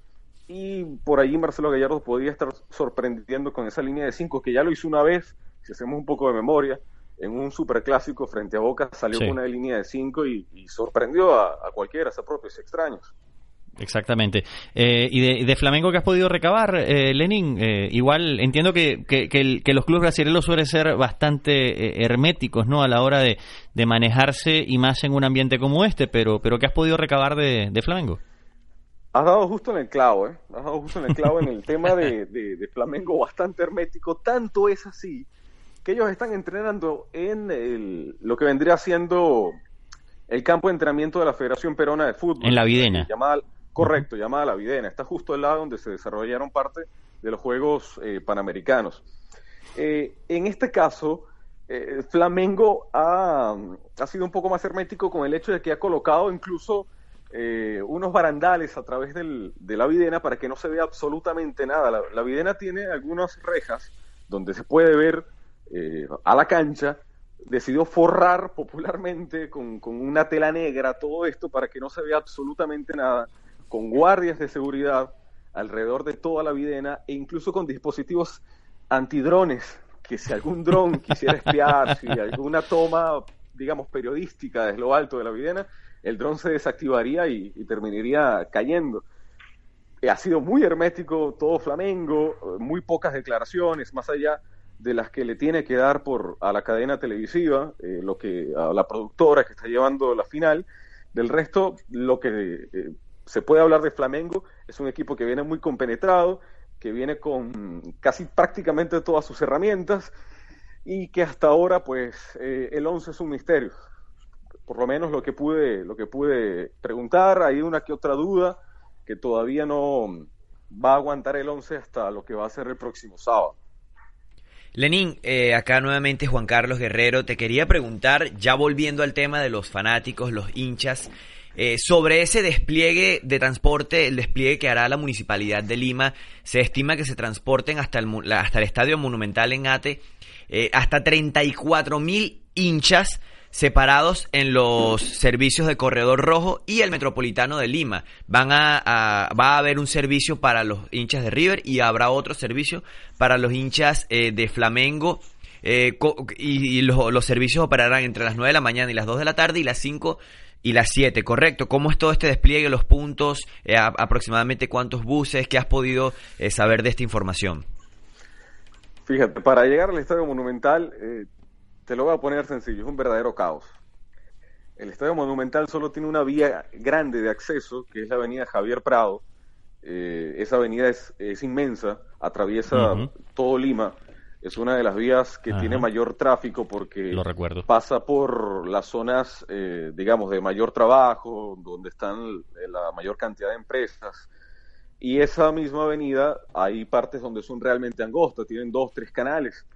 y por ahí Marcelo Gallardo podría estar sorprendiendo con esa línea de 5, que ya lo hizo una vez, si hacemos un poco de memoria, en un superclásico frente a Boca salió Sí. con una línea de 5 y, y sorprendió a, a cualquiera, a propios extraños. Exactamente. Eh, y de, de Flamengo que has podido recabar, eh, Lenin, eh, igual entiendo que, que, que el- que los clubes brasileños suelen ser bastante eh, herméticos ¿no? a la hora de, de manejarse y más en un ambiente como este, pero, pero ¿qué has podido recabar de, de Flamengo? Has dado justo en el clavo, ¿eh? Has dado justo en el clavo en el tema de- de Flamengo bastante hermético. Tanto es así que ellos están entrenando en el- lo que vendría siendo el campo de entrenamiento de la Federación Perona de Fútbol. En La Videna. Llamada, correcto, llamada La Videna. Está justo al lado donde se desarrollaron parte de los Juegos eh, Panamericanos. Eh, en este caso, eh, Flamengo ha, ha sido un poco más hermético con el hecho de que ha colocado incluso eh, unos barandales a través del- de la videna para que no se vea absolutamente nada. La, la videna tiene algunas rejas donde se puede ver eh, a la cancha. Decidió forrar *laughs* popularmente con, con una tela negra todo esto para que no se vea absolutamente nada, con guardias de seguridad alrededor de toda la videna e incluso con dispositivos antidrones, que si algún dron *laughs* quisiera espiar, si alguna toma, digamos, periodística desde lo alto de la videna, el dron se desactivaría y, y terminaría cayendo. Eh, ha sido muy hermético todo Flamengo, eh, muy pocas declaraciones, más allá de las que le tiene que dar por a la cadena televisiva, eh, lo que a la productora que está llevando la final. Del resto, lo que eh, se puede hablar de Flamengo es un equipo que viene muy compenetrado, que viene con casi prácticamente todas sus herramientas y que hasta ahora, pues, eh, el 11 es un misterio. Por lo menos lo que pude, lo que pude preguntar, hay una que otra duda que todavía no va a aguantar el 11 hasta lo que va a ser el próximo sábado. Lenín, eh, acá nuevamente Juan Carlos Guerrero, te quería preguntar, ya volviendo al tema de los fanáticos, los hinchas, eh, sobre ese despliegue de transporte, el despliegue que hará la Municipalidad de Lima, se estima que se transporten hasta el, hasta el Estadio Monumental en Ate, eh, hasta 34 mil hinchas separados en los servicios de Corredor Rojo y el Metropolitano de Lima. Van a, a- va a haber un servicio para los hinchas de River y habrá otro servicio para los hinchas eh, de Flamengo. eh, y y los, los servicios operarán entre las 9 de la mañana y las 2 de la tarde y las 5 y las 7, correcto. ¿Cómo es todo este despliegue, los puntos, eh, a- aproximadamente cuántos buses, qué has podido eh, saber de esta información? Fíjate, para llegar al Estadio Monumental, eh, te lo voy a poner sencillo, es un verdadero caos. El Estadio Monumental solo tiene una vía grande de acceso, que es la avenida Javier Prado. Eh, esa avenida es, es inmensa, atraviesa todo Lima. Es una de las vías que tiene mayor tráfico porque Lo recuerdo. pasa por las zonas, eh, digamos, de mayor trabajo, donde están eh, la mayor cantidad de empresas. Y esa misma avenida, hay partes donde son realmente angostas, tienen dos, tres canales.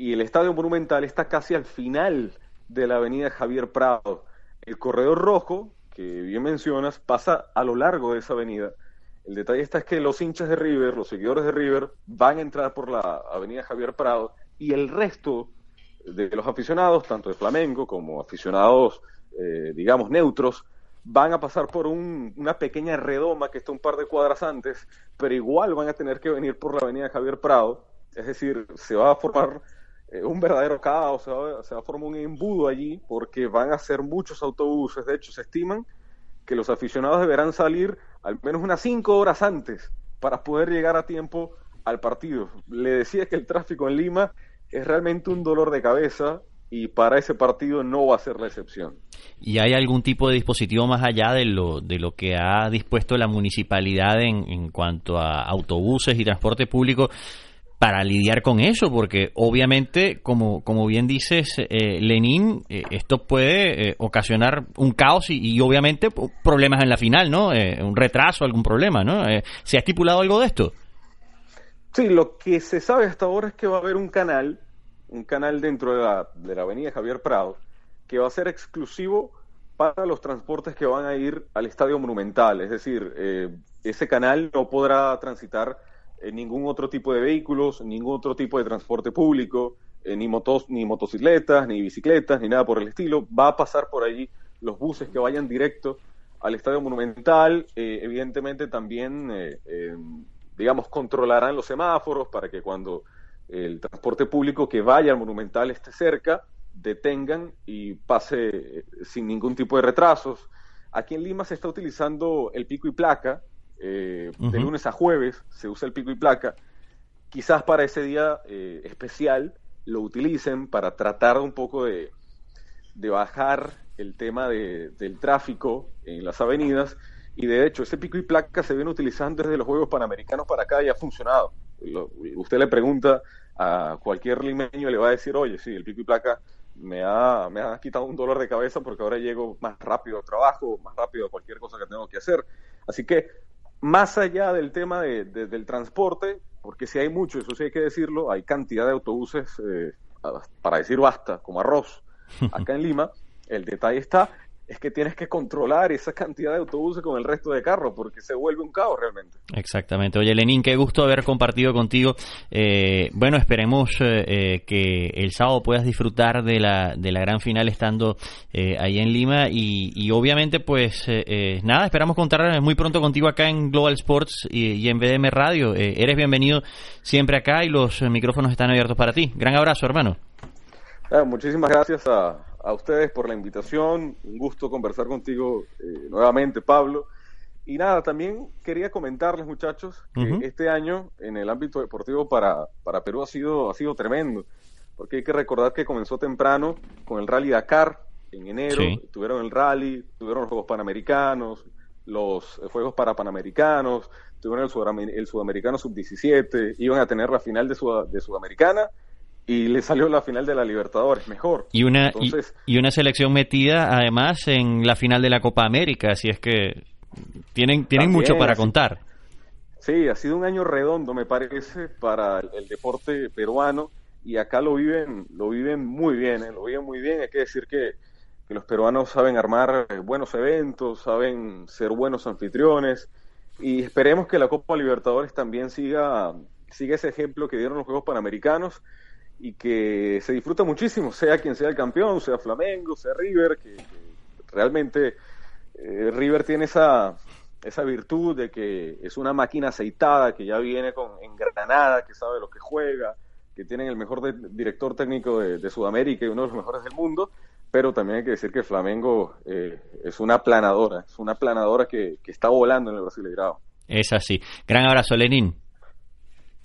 Y el Estadio Monumental está casi al final de la avenida Javier Prado. El corredor rojo, que bien mencionas, pasa a lo largo de esa avenida. El detalle está es que los hinchas de River, los seguidores de River, van a entrar por la avenida Javier Prado y el resto de los aficionados, tanto de Flamengo como aficionados, eh, digamos, neutros, van a pasar por un- una pequeña redoma que está un par de cuadras antes, pero igual van a tener que venir por la avenida Javier Prado. Es decir, se va a formar eh, un verdadero caos, se va, se va a formar un embudo allí porque van a ser muchos autobuses. De hecho, se estiman que los aficionados deberán salir al menos unas cinco horas antes para poder llegar a tiempo al partido. Le decía que el tráfico en Lima es realmente un dolor de cabeza y para ese partido no va a ser la excepción. ¿Y hay algún tipo de dispositivo más allá de lo, de lo que ha dispuesto la municipalidad en, en cuanto a autobuses y transporte público para lidiar con eso? Porque obviamente, como, como bien dices, eh, Lenín, eh, esto puede eh, ocasionar un caos y, y obviamente problemas en la final, ¿no? Eh, un retraso, algún problema, ¿no? ¿Se ha estipulado algo de esto? Sí, lo que se sabe hasta ahora es que va a haber un canal, un canal dentro de la, de la avenida Javier Prado, que va a ser exclusivo para los transportes que van a ir al Estadio Monumental. Es decir, ese canal no podrá transitar ningún otro tipo de vehículos, ningún otro tipo de transporte público, eh, ni, motos, ni motocicletas, ni bicicletas, ni nada por el estilo. Va a pasar por allí los buses que vayan directo al Estadio Monumental. Eh, evidentemente también, eh, digamos, controlarán los semáforos para que cuando el transporte público que vaya al Monumental esté cerca, detengan y pase sin ningún tipo de retrasos. Aquí en Lima se está utilizando el pico y placa, eh, de lunes a jueves se usa el pico y placa. Quizás para ese día eh, especial lo utilicen para tratar un poco de, de bajar el tema de- del tráfico en las avenidas. Y de hecho, ese pico y placa se viene utilizando desde los Juegos Panamericanos para acá y ha funcionado. Lo- usted le pregunta a cualquier limeño y le va a decir, oye, sí, el pico y placa me ha, me ha quitado un dolor de cabeza porque ahora llego más rápido al trabajo, más rápido a cualquier cosa que tengo que hacer. Así que, más allá del tema de- de- del transporte, porque si hay mucho, eso sí hay que decirlo, hay cantidad de autobuses, eh, para decir basta, como arroz, *laughs* acá en Lima, el detalle está es que tienes que controlar esa cantidad de autobuses con el resto de carros porque se vuelve un caos realmente. Exactamente. Oye, Lenín, qué gusto haber compartido contigo. Eh, bueno, esperemos eh, eh, que el sábado puedas disfrutar de la, de la gran final estando eh, ahí en Lima y, y obviamente, pues eh, nada, esperamos contar muy pronto contigo acá en Global Sports y, y en BDM Radio. Eres bienvenido siempre acá y los micrófonos están abiertos para ti. Gran abrazo, hermano. Ah, muchísimas gracias a, a ustedes por la invitación. Un gusto conversar contigo eh, nuevamente, Pablo. Y nada, también quería comentarles, muchachos, que este año en el ámbito deportivo para, para Perú ha sido, ha sido tremendo. Porque hay que recordar que comenzó temprano con el Rally Dakar en enero. Sí. Tuvieron el Rally, tuvieron los Juegos Panamericanos, los Juegos para Panamericanos, tuvieron el, Sudamer- el Sudamericano Sub-17, iban a tener la final de, Sud- de Sudamericana y le salió la final de la Libertadores mejor. Y una, Entonces, y, una selección metida además en la final de la Copa América, así es que tienen, tienen mucho para contar. Sí, ha sido un año redondo, me parece, para el, el deporte peruano y acá lo viven, lo viven muy bien, ¿eh? lo viven muy bien. Hay que decir que, que los peruanos saben armar eh, buenos eventos, saben ser buenos anfitriones y esperemos que la Copa Libertadores también siga, siga ese ejemplo que dieron los Juegos Panamericanos y que se disfruta muchísimo, sea quien sea el campeón, sea Flamengo, sea River, que, realmente eh, River tiene esa, esa virtud de que es una máquina aceitada, que ya viene con engranada, que sabe lo que juega, que tienen el mejor de- director técnico de, de Sudamérica y uno de los mejores del mundo, pero también hay que decir que Flamengo eh, es una planadora, es una planadora que, que está volando en el Brasileirao. Es así. Gran abrazo, Lenín.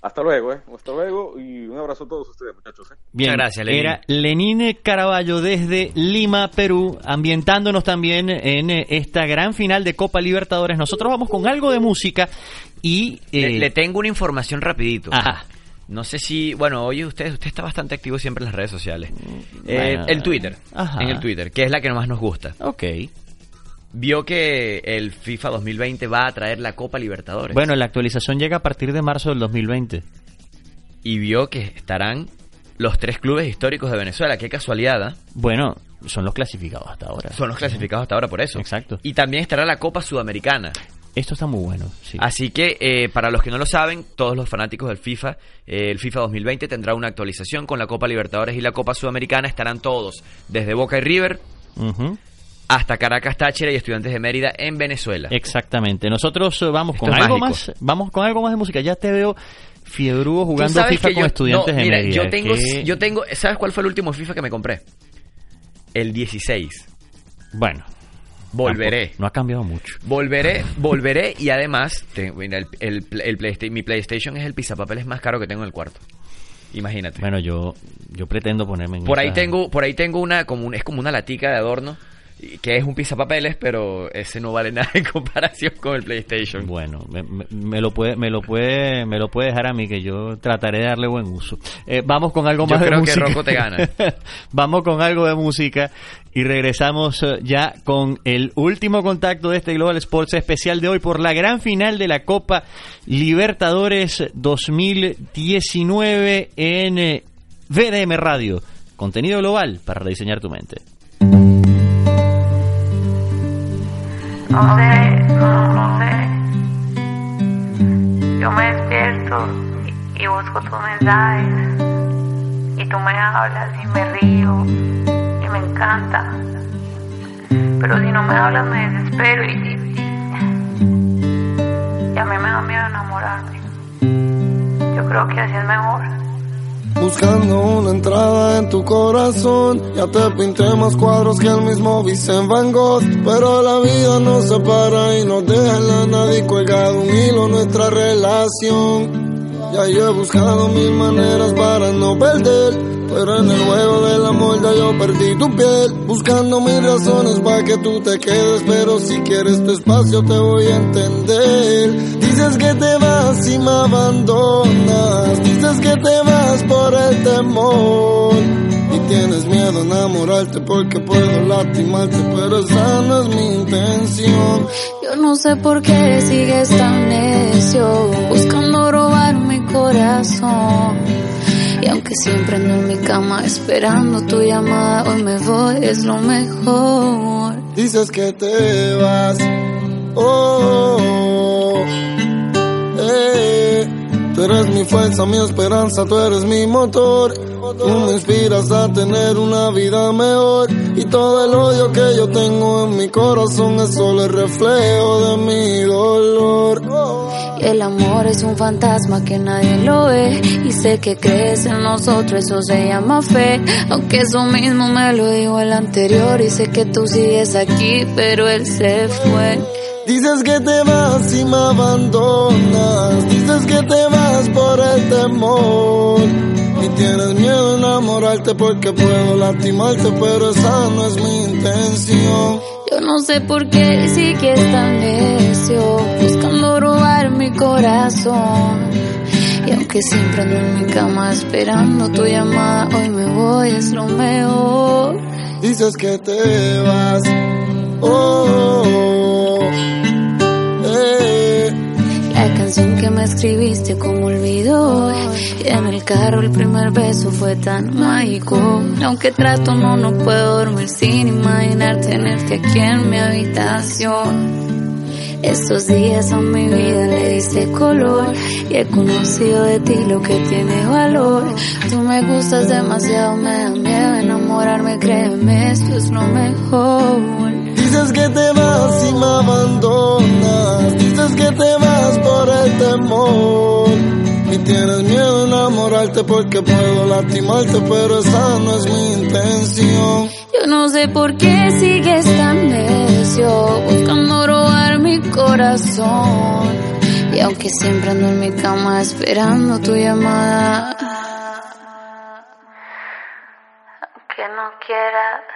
Hasta luego, ¿eh? Hasta luego y un abrazo a todos ustedes, muchachos. ¿eh? Bien, Muchas gracias, Lenín. Era Lenín Caraballo desde Lima, Perú, ambientándonos también en eh, esta gran final de Copa Libertadores. Nosotros vamos con algo de música y... Le, eh, le tengo una información rapidito. Ajá. No sé si, bueno, oye usted, usted está bastante activo siempre en las redes sociales. Eh, bueno, en Twitter, ajá. en el Twitter, que es la que más nos gusta. Ok. Vio que el FIFA 2020 va a traer la Copa Libertadores. Bueno, la actualización llega a partir de marzo del 2020. Y vio que estarán los tres clubes históricos de Venezuela. Qué casualidad, ¿ah? Bueno, son los clasificados hasta ahora. Son los clasificados hasta ahora por eso. Exacto. Y también estará la Copa Sudamericana. Esto está muy bueno, sí. Así que, eh, para los que no lo saben, todos los fanáticos del FIFA, eh, el FIFA 2020 tendrá una actualización con la Copa Libertadores y la Copa Sudamericana. Estarán todos, desde Boca y River. Hasta Caracas, Táchira y Estudiantes de Mérida en Venezuela. Exactamente. Nosotros eh, vamos Esto con algo mágico. más, vamos con algo más de música. Ya te veo fiebrudo jugando FIFA con yo- estudiantes no, de mira, Mérida. Yo tengo, que- yo tengo, ¿sabes cuál fue el último FIFA que me compré? El 16. Bueno, Volveré. no ha cambiado mucho. Volveré, volveré y además, mira, el, el, el Playsta- mi PlayStation es el pizapapeles más caro que tengo en el cuarto. Imagínate. Bueno, yo yo pretendo ponerme en por ahí tengo, por ahí tengo una, como un- es como una latica de adorno que es un pizapapeles, pero ese no vale *laughs* nada en comparación con el PlayStation. Bueno, me, me- me lo puede me lo puede me lo puede dejar a mí que yo trataré de darle buen uso. Eh, vamos con algo Yo más creo de que música. Rocco te gana. *laughs* vamos con algo de música y regresamos eh, ya con el último contacto de este Global Sports especial de hoy por la gran final de la Copa Libertadores 2019 en eh, VDM Radio. Contenido global para rediseñar tu mente. No sé, no, sé. Yo me despierto y, y busco tus mensajes. Y tú me hablas y me río y me encanta. Pero si no me hablas me desespero y, y, y a mí me da miedo enamorarme. Yo creo que así es mejor. Buscando una entrada en tu corazón. Ya te pinté más cuadros que el mismo Vincent Van Gogh. Pero la vida nos separa y nos deja en la nada y colgado un hilo nuestra relación. Ya yo he buscado mil maneras para no perder Pero en el juego del amor ya yo perdí tu piel Buscando mil razones para que tú te quedes Pero si quieres tu espacio te voy a entender Dices que te vas y me abandonas Dices que te vas por el temor Y tienes miedo a enamorarte porque puedo lastimarte Pero esa no es mi intención Yo no sé por qué sigues tan necio, buscando robar mi corazón. Y aunque siempre ando en mi cama esperando tu llamada, hoy me voy, es lo mejor. Dices que te vas Oh, eh, tú eres mi fuerza, mi esperanza, tú eres mi motor. Tú me inspiras a tener una vida mejor. Y todo el odio que yo tengo en mi corazón es solo el reflejo de mi dolor. Y el amor es un fantasma que nadie lo ve. Y sé que crees en nosotros, eso se llama fe. Aunque eso mismo me lo dijo el anterior. Y sé que tú sigues aquí, pero él se fue. Dices que te vas y me abandonas. Dices que te vas por el temor. Y tienes miedo a enamorarte porque puedo lastimarte, pero esa no es mi intención. Yo no sé por qué sigues tan necio, buscando robar mi corazón. Y aunque siempre ando en mi cama esperando tu llamada, hoy me voy, es lo mejor. Dices que te vas. Oh, eh. Canción que me escribiste como olvidó Y en el carro el primer beso fue tan mágico Aunque trato no, no puedo dormir sin imaginar tenerte aquí en mi habitación estos días a mi vida le diste color y he conocido de ti lo que tiene valor. Tú me gustas demasiado, me da miedo enamorarme, créeme, esto es lo mejor. Dices que te vas y me abandonas. Dices que te vas por el temor. Y tienes miedo a enamorarte porque puedo lastimarte, pero esa no es mi intención. Yo no sé por qué sigues tan necio, buscando robar mi corazón. Y aunque siempre ando en mi cama esperando tu llamada. Aunque no quiera,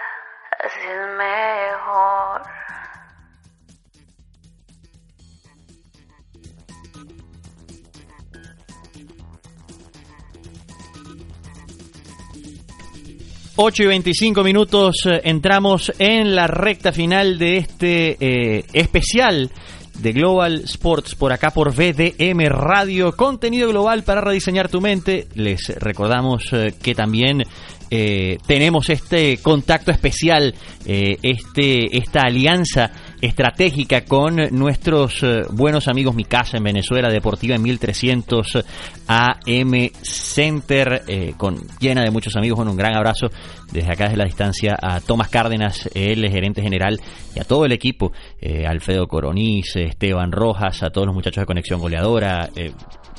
así es mejor. Ocho y 25 minutos, eh, entramos en la recta final de este eh, especial de Global Sports por acá por VDM Radio, contenido global para rediseñar tu mente. Les recordamos eh, que también eh, tenemos este contacto especial, eh, este, esta alianza estratégica con nuestros eh, buenos amigos Mi Casa en Venezuela, Deportiva en 1300 AM Center, con, llena de muchos amigos. Bueno, un gran abrazo desde acá, desde la distancia, a Tomás Cárdenas, el gerente general, y a todo el equipo, Alfredo Coroniz, Esteban Rojas, a todos los muchachos de Conexión Goleadora,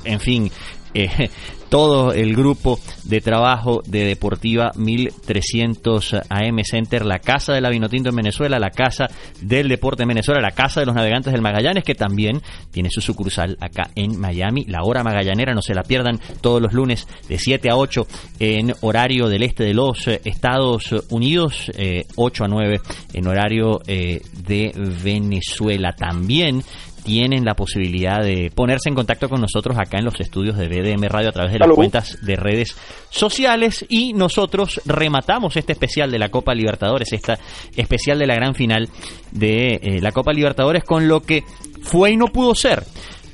en fin, eh, todo el grupo de trabajo de Deportiva 1300 AM Center, la casa de la Vinotinto en Venezuela, la casa del deporte en Venezuela, la casa de los navegantes del Magallanes, que también tiene su sucursal acá en Miami. La hora magallanera, no se la pierdan todos los lunes de 7 a 8 en horario del este de los Estados Unidos, eh, 8 a 9 en horario eh, de Venezuela. También tienen la posibilidad de ponerse en contacto con nosotros acá en los estudios de BDM Radio a través de las cuentas de redes sociales. Y nosotros rematamos este especial de la Copa Libertadores, esta especial de la gran final de eh, la Copa Libertadores con lo que fue y no pudo ser,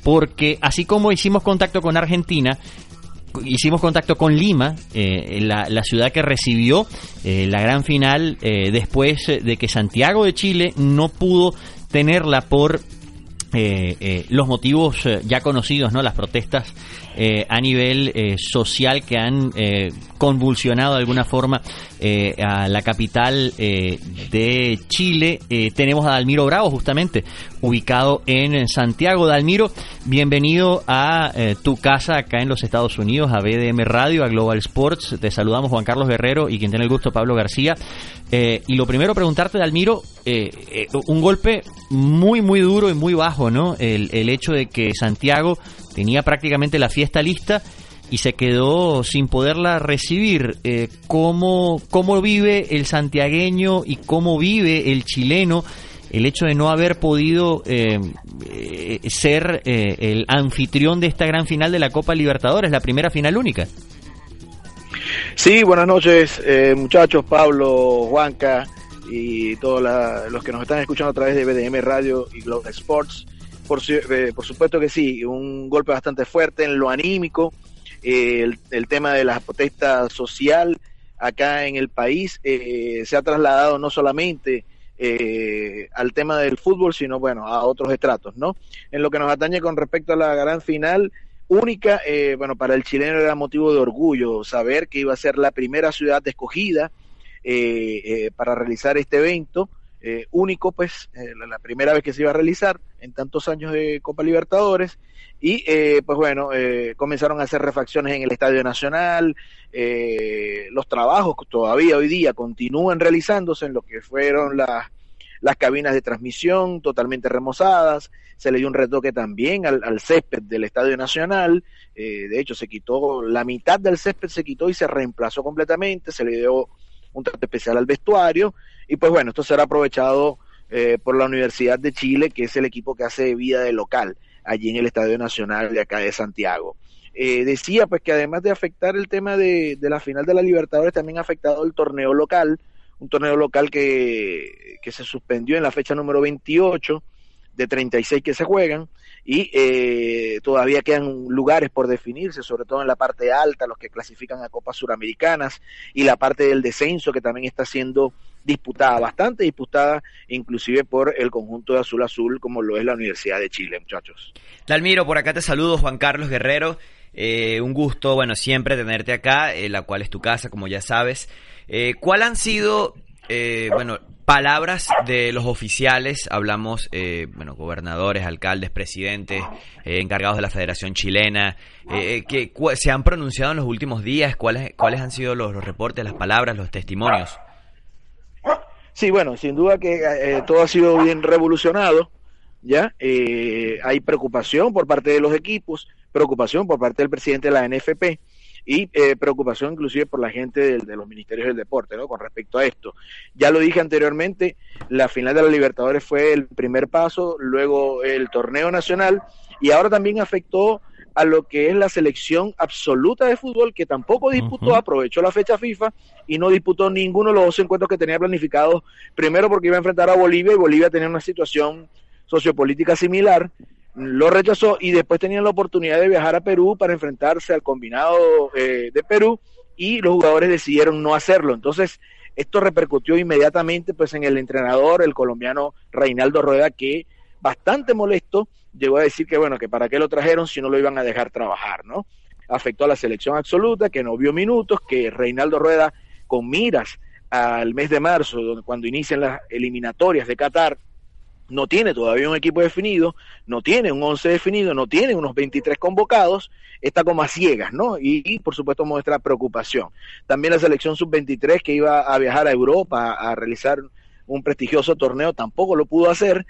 porque así como hicimos contacto con Argentina, hicimos contacto con Lima, eh, la, la ciudad que recibió eh, la gran final eh, después de que Santiago de Chile no pudo tenerla por eh, eh, los motivos eh, ya conocidos, ¿no? Las protestas eh, a nivel eh, social que han eh, convulsionado de alguna forma a la capital de Chile. Tenemos a Dalmiro Bravo, justamente, ubicado en Santiago. Dalmiro, bienvenido a tu casa acá en los Estados Unidos, a BDM Radio, a Global Sports. Te saludamos Juan Carlos Guerrero y quien tiene el gusto Pablo García. Y lo primero preguntarte, Dalmiro, un golpe muy, muy duro y muy bajo, ¿no? El hecho de que Santiago tenía prácticamente la fiesta lista y se quedó sin poderla recibir. Eh, ¿cómo, ¿Cómo vive el santiagueño y cómo vive el chileno el hecho de no haber podido eh, eh, ser el anfitrión de esta gran final de la Copa Libertadores, la primera final única? Sí, buenas noches, muchachos, Pablo, Juanca y todos los que nos están escuchando a través de BDM Radio y Global Sports. Por, su- eh, por supuesto que sí, un golpe bastante fuerte en lo anímico, eh, el, tema de la protesta social acá en el país eh, se ha trasladado no solamente eh, al tema del fútbol, sino bueno, a otros estratos, ¿no? En lo que nos atañe con respecto a la gran final, única, eh, bueno, para el chileno era motivo de orgullo saber que iba a ser la primera ciudad escogida eh, para realizar este evento, eh, único, pues, eh, la, primera vez que se iba a realizar en tantos años de Copa Libertadores, y eh, pues bueno, eh, comenzaron a hacer refacciones en el Estadio Nacional, los trabajos todavía hoy día continúan realizándose en lo que fueron las las cabinas de transmisión totalmente remozadas, se le dio un retoque también al, césped del Estadio Nacional, de hecho se quitó, la mitad del césped se quitó y se reemplazó completamente, se le dio un trato especial al vestuario, y pues bueno, esto será aprovechado eh, por la Universidad de Chile, que es el equipo que hace vida de local allí en el Estadio Nacional de acá de Santiago. Eh, decía pues que además de afectar el tema de, de la final de la Libertadores, también ha afectado el torneo local, un torneo local que, que se suspendió en la fecha número 28 de 36 que se juegan y eh, todavía quedan lugares por definirse, sobre todo en la parte alta, los que clasifican a Copas Suramericanas y la parte del descenso que también está siendo disputada, bastante disputada, inclusive por el conjunto de Azul Azul, como lo es la Universidad de Chile, muchachos. Dalmiro, por acá te saludo, Juan Carlos Guerrero. Eh, un gusto, bueno, siempre tenerte acá, eh, la cual es tu casa, como ya sabes. Eh, ¿Cuál han sido, eh, bueno, palabras de los oficiales? Hablamos, eh, bueno, gobernadores, alcaldes, presidentes, encargados de la Federación Chilena, que se han pronunciado en los últimos días. ¿Cuáles, cuáles han sido los reportes, las palabras, los testimonios? Sí, bueno, sin duda que eh, todo ha sido bien revolucionado ¿ya? Eh, hay preocupación por parte de los equipos, preocupación por parte del presidente de la NFP y eh, preocupación inclusive por la gente de, de, los ministerios del deporte, ¿no? Con respecto a esto. Ya lo dije anteriormente, la final de la Libertadores fue el primer paso, luego el torneo nacional y ahora también afectó a lo que es la selección absoluta de fútbol que tampoco disputó, uh -huh. aprovechó la fecha FIFA y no disputó ninguno de los dos encuentros que tenía planificados, primero porque iba a enfrentar a Bolivia y Bolivia tenía una situación sociopolítica similar, lo rechazó y después tenían la oportunidad de viajar a Perú para enfrentarse al combinado eh, de Perú y los jugadores decidieron no hacerlo. Entonces, esto repercutió inmediatamente pues en el entrenador, el colombiano Reinaldo Rueda, que bastante molesto llegó a decir que bueno, que para qué lo trajeron si no lo iban a dejar trabajar, ¿no? Afectó a la selección absoluta, que no vio minutos, que Reinaldo Rueda con miras al mes de marzo, cuando inician las eliminatorias de Qatar, no tiene todavía un equipo definido, no tiene un 11 definido, no tiene unos 23 convocados, está como a ciegas, ¿no? Y, por supuesto muestra preocupación. También la selección sub-23 que iba a viajar a Europa a, realizar un prestigioso torneo tampoco lo pudo hacer.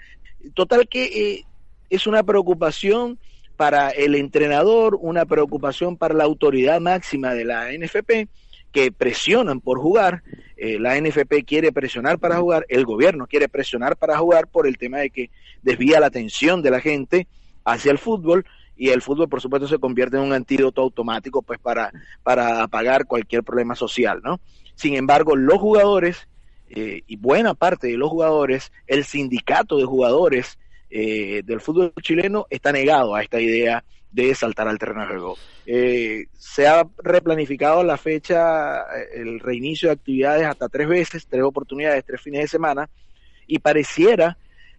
Total que eh, es una preocupación para el entrenador, una preocupación para la autoridad máxima de la NFP, que presionan por jugar, eh, la NFP quiere presionar para jugar, el gobierno quiere presionar para jugar por el tema de que desvía la atención de la gente hacia el fútbol y el fútbol por supuesto se convierte en un antídoto automático pues para, para apagar cualquier problema social, ¿no? Sin embargo, los jugadores eh, y buena parte de los jugadores, el sindicato de jugadores eh, del fútbol chileno está negado a esta idea de saltar al terreno de juego. Eh, se ha replanificado la fecha, el reinicio de actividades hasta tres veces, tres oportunidades, tres fines de semana, y pareciera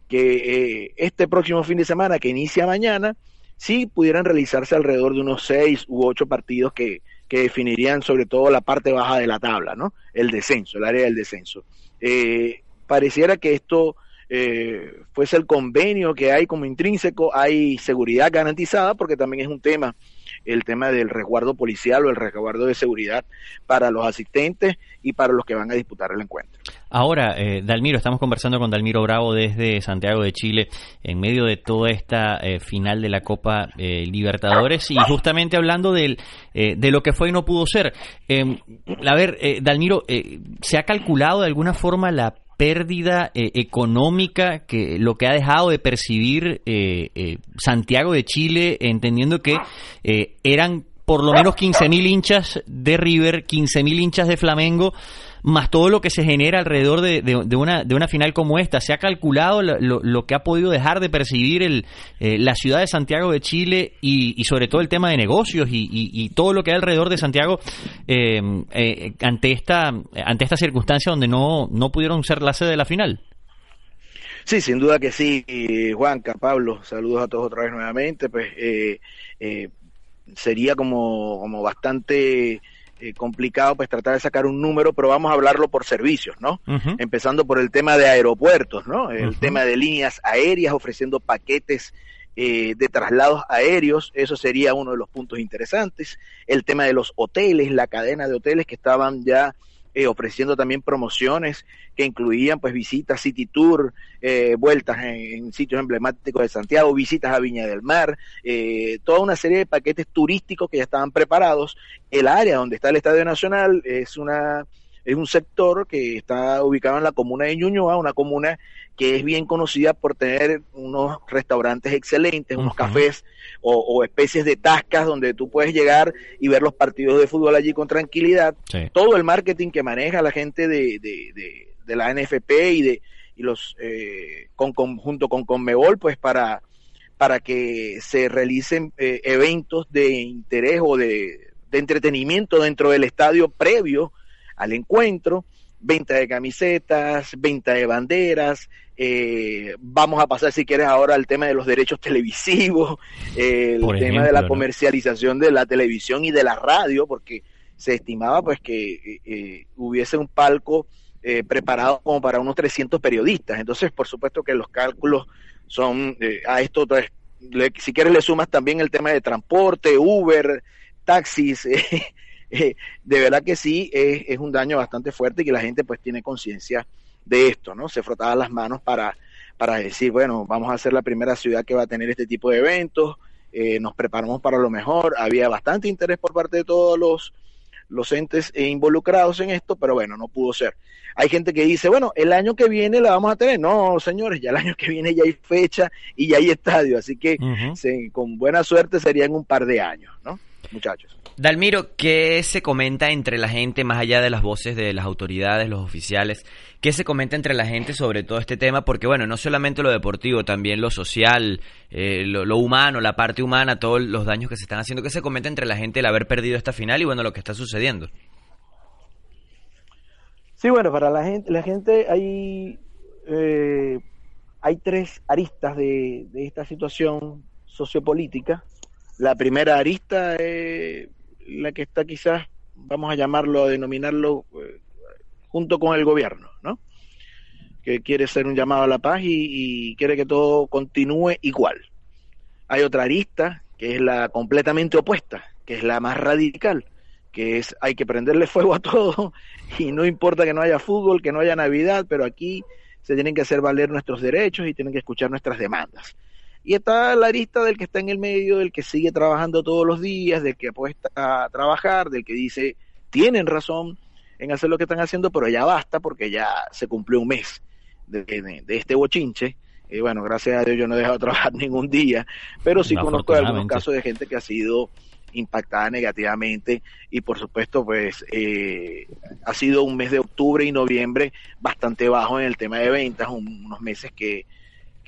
que eh, este próximo fin de semana, que inicia mañana, sí pudieran realizarse alrededor de unos seis u ocho partidos que, definirían sobre todo la parte baja de la tabla, ¿no? El descenso, el área del descenso. Eh, pareciera que esto eh, fuese el convenio que hay como intrínseco, hay seguridad garantizada, porque también es un tema, el tema del resguardo policial o el resguardo de seguridad para los asistentes y para los que van a disputar el encuentro. Ahora, eh, Dalmiro, estamos conversando con Dalmiro Bravo desde Santiago de Chile en medio de toda esta eh, final de la Copa eh, Libertadores y justamente hablando del, eh, de lo que fue y no pudo ser. a ver, Dalmiro, ¿se ha calculado de alguna forma la pérdida eh, económica que lo que ha dejado de percibir eh, eh, Santiago de Chile, entendiendo que eran por lo menos 15.000 hinchas de River, 15.000 hinchas de Flamengo, más todo lo que se genera alrededor de, de, una, de una final como esta. ¿Se ha calculado lo, lo, que ha podido dejar de percibir el, eh, la ciudad de Santiago de Chile y, sobre todo el tema de negocios y, y, todo lo que hay alrededor de Santiago eh, eh, ante, esta, ante esta circunstancia donde no, no pudieron ser la sede de la final? Sí, sin duda que sí, Juanca, Pablo, saludos a todos otra vez nuevamente, pues eh, eh, sería como, como bastante eh, complicado pues tratar de sacar un número, pero vamos a hablarlo por servicios, ¿no? Uh -huh. Empezando por el tema de aeropuertos, ¿no? El uh -huh. tema de líneas aéreas ofreciendo paquetes eh, de traslados aéreos, eso sería uno de los puntos interesantes. El tema de los hoteles, la cadena de hoteles que estaban ya eh, ofreciendo también promociones que incluían pues visitas City Tour, eh, vueltas en, sitios emblemáticos de Santiago, visitas a Viña del Mar, eh, toda una serie de paquetes turísticos que ya estaban preparados. El área donde está el Estadio Nacional es una es un sector que está ubicado en la comuna de Ñuñoa, una comuna que es bien conocida por tener unos restaurantes excelentes, unos uh -huh. cafés o, o, especies de tascas donde tú puedes llegar y ver los partidos de fútbol allí con tranquilidad. Sí. Todo el marketing que maneja la gente de, de, de, de la NFP y de y los eh, con, con, junto con Conmebol, pues para para que se realicen eh, eventos de interés o de, de entretenimiento dentro del estadio previo al encuentro, venta de camisetas, venta de banderas, eh, vamos a pasar si quieres ahora al tema de los derechos televisivos, eh, *laughs* el Por tema ejemplo, de la comercialización ¿no? de la televisión y de la radio, porque se estimaba pues que eh, eh hubiese un palco eh, preparado como para unos 300 periodistas, entonces por supuesto que los cálculos son eh, a esto, pues, le, si quieres le sumas también el tema de transporte, Uber, taxis, *laughs* eh, de verdad que sí es, es, un daño bastante fuerte y que la gente pues tiene conciencia de esto, ¿no? Se frotaba las manos para, para decir, bueno, vamos a ser la primera ciudad que va a tener este tipo de eventos, eh, nos preparamos para lo mejor, había bastante interés por parte de todos los, los entes involucrados en esto, pero bueno, no pudo ser. Hay gente que dice, bueno, el año que viene la vamos a tener. No, señores, ya el año que viene ya hay fecha y ya hay estadio, así que se, con buena suerte serían un par de años, ¿no? Muchachos. Dalmiro, ¿qué se comenta entre la gente, más allá de las voces de las autoridades, los oficiales? ¿Qué se comenta entre la gente sobre todo este tema? Porque, bueno, no solamente lo deportivo, también lo social, eh, lo, lo, humano, la parte humana, todos los daños que se están haciendo. ¿Qué se comenta entre la gente el haber perdido esta final y, bueno, lo que está sucediendo? Sí, bueno, para la gente, la gente hay, eh, hay tres aristas de, de esta situación sociopolítica. La primera arista es la que está quizás, vamos a llamarlo, a denominarlo, eh, junto con el gobierno, ¿no? Que quiere ser un llamado a la paz y, y, quiere que todo continúe igual. Hay otra arista, que es la completamente opuesta, que es la más radical, que es hay que prenderle fuego a todo *laughs* y no importa que no haya fútbol, que no haya Navidad, pero aquí se tienen que hacer valer nuestros derechos y tienen que escuchar nuestras demandas. Y está la arista del que está en el medio, del que sigue trabajando todos los días, del que apuesta a trabajar, del que dice, tienen razón en hacer lo que están haciendo, pero ya basta porque ya se cumplió un mes de, de, de este bochinche. Y bueno, gracias a Dios yo no he dejado de trabajar *laughs* ningún día, pero sí conozco algunos casos de gente que ha sido impactada negativamente y por supuesto pues eh, ha sido un mes de octubre y noviembre bastante bajo en el tema de ventas, un, unos meses que,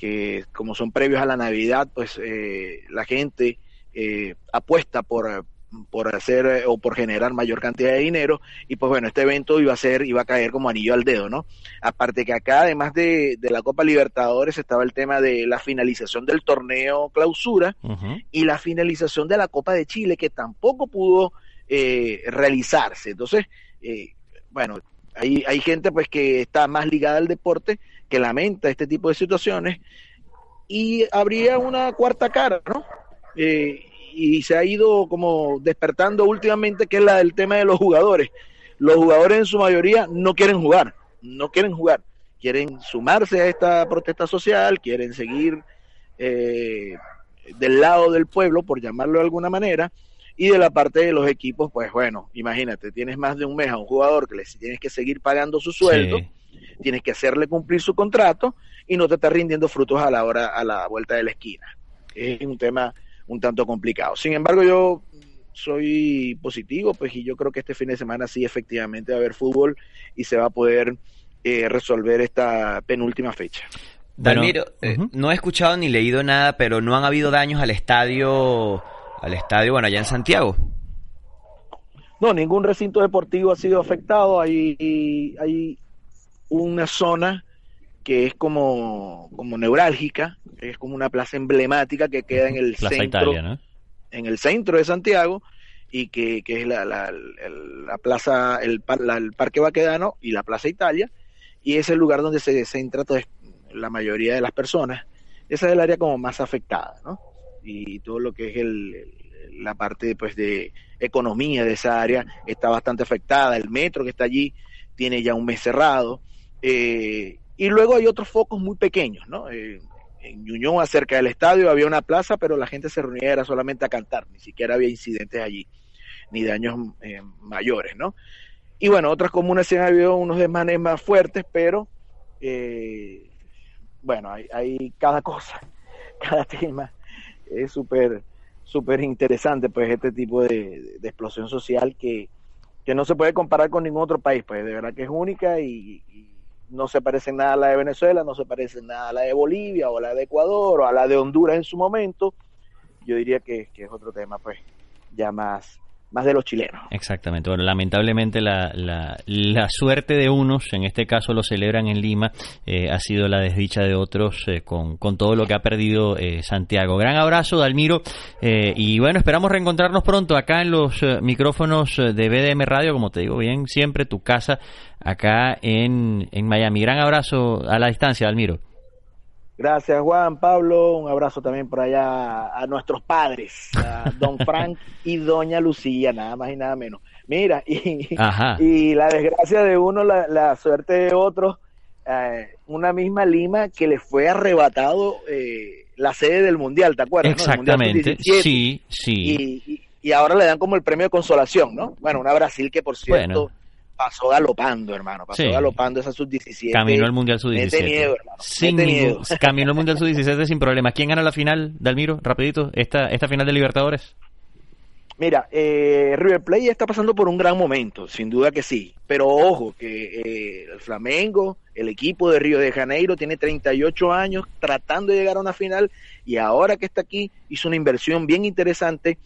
que como son previos a la Navidad pues eh, la gente eh, apuesta por, por hacer o por generar mayor cantidad de dinero. Y pues bueno este evento iba a ser iba a caer como anillo al dedo no aparte que acá además de, de la Copa Libertadores estaba el tema de la finalización del torneo clausura uh -huh. y la finalización de la Copa de Chile que tampoco pudo eh, realizarse. Entonces eh, bueno hay, hay gente pues que está más ligada al deporte que lamenta este tipo de situaciones y habría una cuarta cara no eh, y se ha ido como despertando últimamente, que es la del tema de los jugadores. Los jugadores en su mayoría no quieren jugar, no quieren jugar, quieren sumarse a esta protesta social, quieren seguir eh, del lado del pueblo, por llamarlo de alguna manera, y de la parte de los equipos, pues bueno, imagínate, tienes más de un mes a un jugador que le tienes que seguir pagando su sueldo. Tienes que hacerle cumplir su contrato y no te está rindiendo frutos a la hora, a la vuelta de la esquina. Es un tema un tanto complicado. Sin embargo, yo soy positivo, pues, y yo creo que este fin de semana sí efectivamente va a haber fútbol y se va a poder eh, resolver esta penúltima fecha. Dalmiro, bueno, uh -huh. eh, no he escuchado ni leído nada, pero no han habido daños al estadio, al estadio, bueno, allá en Santiago. No, ningún recinto deportivo ha sido afectado. Hay, hay una zona que es como, como neurálgica, es como una plaza emblemática que queda en el plaza centro, Italia, ¿no? en el centro de Santiago y que, que es la, la, la, plaza, el, la, el Parque Baquedano y la Plaza Italia y es el lugar donde se centra toda la mayoría de las personas. Esa es el área como más afectada, ¿no? Y todo lo que es el, la parte pues de economía de esa área está bastante afectada. El metro que está allí tiene ya un mes cerrado. Eh, y luego hay otros focos muy pequeños, ¿no? Eh, en Ñuñoa, acerca del estadio, había una plaza, pero la gente se reunía era solamente a cantar, ni siquiera había incidentes allí, ni daños eh, mayores, ¿no? Y bueno, otras comunas sí han habido unos desmanes más fuertes, pero eh, bueno, hay, hay, cada cosa, *laughs* cada tema es súper súper interesante, pues este tipo de, de explosión social que, que, no se puede comparar con ningún otro país, pues de verdad que es única y, y no se parece nada a la de Venezuela, no se parece nada a la de Bolivia o a la de Ecuador o a la de Honduras en su momento. Yo diría que, que es otro tema, pues, ya más, más de los chilenos. Exactamente. Bueno, lamentablemente la, la, la, suerte de unos, en este caso lo celebran en Lima, eh, ha sido la desdicha de otros eh, con, con, todo lo que ha perdido eh, Santiago. Gran abrazo, Dalmiro. eh, y bueno, esperamos reencontrarnos pronto acá en los eh, micrófonos de BDM Radio, como te digo bien, siempre tu casa acá en, en Miami. Gran abrazo a la distancia, Dalmiro. Gracias Juan, Pablo, un abrazo también por allá a nuestros padres, a don *laughs* Frank y doña Lucía, nada más y nada menos. Mira, y, y la desgracia de uno, la, la, suerte de otros, eh, una misma Lima que le fue arrebatado eh, la sede del Mundial, ¿te acuerdas? no? Exactamente, Sub-17. sí, sí. Y, y- y ahora le dan como el premio de consolación, ¿no? Bueno, una Brasil que por cierto Bueno. Pasó galopando, hermano, pasó Sí. galopando esa sub-17. Caminó al Mundial Mete Sub-17. miedo, hermano. Sin miedo. *laughs* caminó al Mundial Sub-17 sin problemas. ¿Quién gana la final, Dalmiro? Rapidito, esta, esta final de Libertadores. Mira, eh, River Plate está pasando por un gran momento, sin duda que sí. Pero ojo, que eh, el Flamengo, el equipo de Río de Janeiro, tiene 38 años tratando de llegar a una final y ahora que está aquí hizo una inversión bien interesante.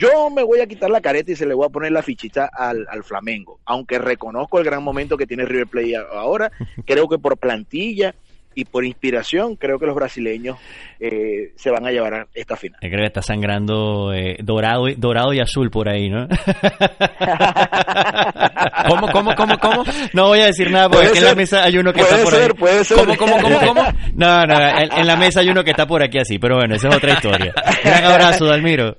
Yo me voy a quitar la careta y se le voy a poner la fichita al, al Flamengo, aunque reconozco el gran momento que tiene River Plate ahora. *laughs* Creo que por plantilla y por inspiración, creo que los brasileños eh, se van a llevar a esta final. Creo que está sangrando eh, dorado, y- dorado y azul por ahí, ¿no? *laughs* ¿Cómo, cómo, cómo, cómo? No voy a decir nada porque aquí en la mesa hay uno que está por ser, ahí. puede ser. ¿Cómo, cómo, cómo, cómo? No, no, en, en la mesa hay uno que está por aquí así, pero bueno, esa es otra historia. Gran abrazo, Dalmiro.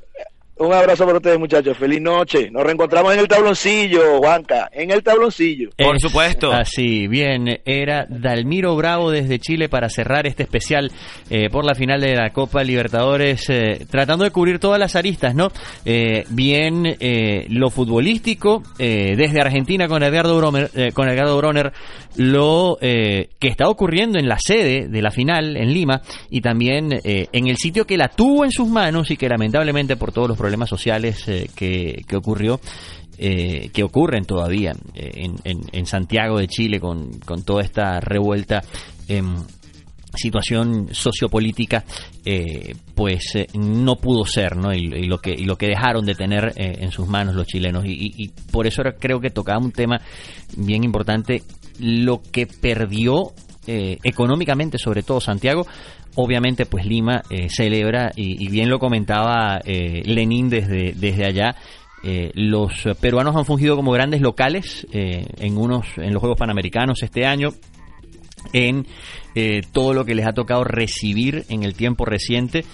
Un abrazo para ustedes, muchachos. Feliz noche. Nos reencontramos en el tabloncillo, Juanca. En el tabloncillo. Por Es supuesto. Así, bien, era Dalmiro Bravo desde Chile para cerrar este especial eh, por la final de la Copa Libertadores, eh, tratando de cubrir todas las aristas, ¿no? Eh, bien, eh, lo futbolístico, eh, desde Argentina con Edgardo Broner, eh, con Edgardo Broner, lo eh, que está ocurriendo en la sede de la final en Lima y también eh, en el sitio que la tuvo en sus manos y que lamentablemente por todos los problemas sociales eh, que, que ocurrió, eh, que ocurren todavía eh, en, en- en Santiago de Chile con, con toda esta revuelta em, situación sociopolítica eh, pues no pudo ser no y, lo que y lo que dejaron de tener en sus manos los chilenos. Y, y- por eso creo que tocaba un tema bien importante lo que perdió económicamente sobre todo Santiago obviamente pues Lima eh, celebra y, bien lo comentaba eh, Lenín desde desde allá eh, los peruanos han fungido como grandes locales eh, en unos en los Juegos Panamericanos este año en eh, todo lo que les ha tocado recibir en el tiempo reciente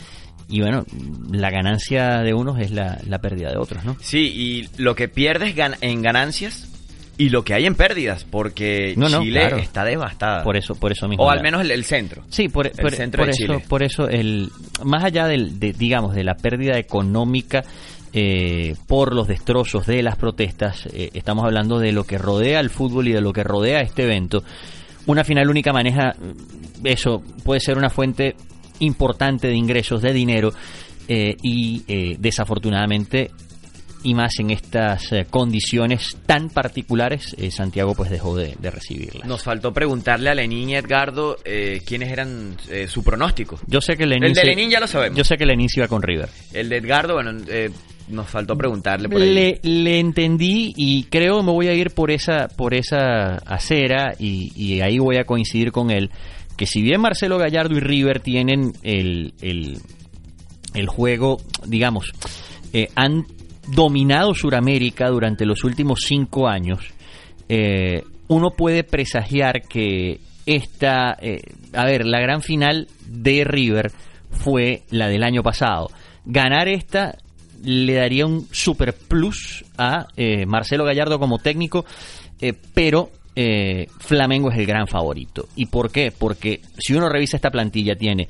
y bueno la ganancia de unos es la, la pérdida de otros no Sí, y lo que pierdes en ganancias y lo que hay en pérdidas, porque No, no, Chile claro. está devastada. por eso por eso mismo o al menos el, el centro. Sí, por, por- centro por de eso, Chile. por eso el más allá del, de, digamos de la pérdida económica eh, por los destrozos de las protestas, eh, estamos hablando de lo que rodea al fútbol y de lo que rodea este evento. Una final única maneja mm, eso puede ser una fuente importante de ingresos de dinero eh, y eh, desafortunadamente y más en estas eh, condiciones tan particulares eh, Santiago pues dejó de, de recibirlas. Nos faltó preguntarle a Lenín y Edgardo eh, quiénes eran eh, su pronóstico. Yo sé que Lenin El de se- Lenin ya lo sabemos. Yo sé que Lenin se iba con River. El de Edgardo, bueno, eh, nos faltó preguntarle por ahí. Le, le entendí y creo me voy a ir por esa por esa acera y, y ahí voy a coincidir con él que si bien Marcelo Gallardo y River tienen el, el, el juego, digamos, eh, han dominado Suramérica durante los últimos cinco años, eh, uno puede presagiar que esta, eh, a ver, la gran final de River fue la del año pasado. Ganar esta le daría un super plus a eh, Marcelo Gallardo como técnico, pero Flamengo es el gran favorito. ¿Y por qué? Porque si uno revisa esta plantilla tiene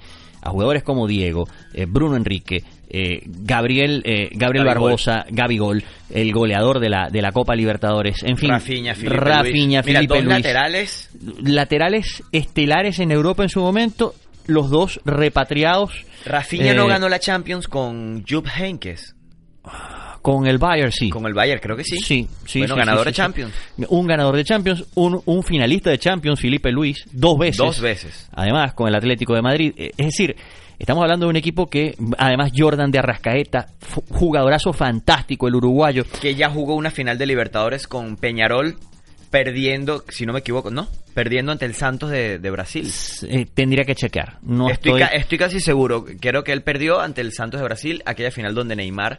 a jugadores como Diego, eh, Bruno Enrique, eh, Gabriel eh, Gabriel Gabi Barbosa, Gabigol, el goleador de la de la Copa Libertadores, en fin, Rafinha, Felipe Rafinha, Luis. Mira, Felipe dos Luis. laterales. laterales estelares en Europa en su momento, los dos repatriados Rafinha Eh, no ganó la Champions con Jupp Heynckes. Con el Bayern, sí. Con el Bayern, creo que sí. Sí, sí. Bueno, sí, ganador sí, de Champions. Un ganador de Champions, un, un finalista de Champions, Felipe Luis, dos veces. Dos veces. Además, con el Atlético de Madrid. Eh, Es decir, estamos hablando de un equipo que, además, Jordan de Arrascaeta, jugadorazo fantástico, el uruguayo. Que ya jugó una final de Libertadores con Peñarol perdiendo, si no me equivoco, ¿no? Perdiendo ante el Santos de, de Brasil. Eh, tendría que checar. No estoy, estoy, ca- estoy casi seguro. Creo que él perdió ante el Santos de Brasil aquella final donde Neymar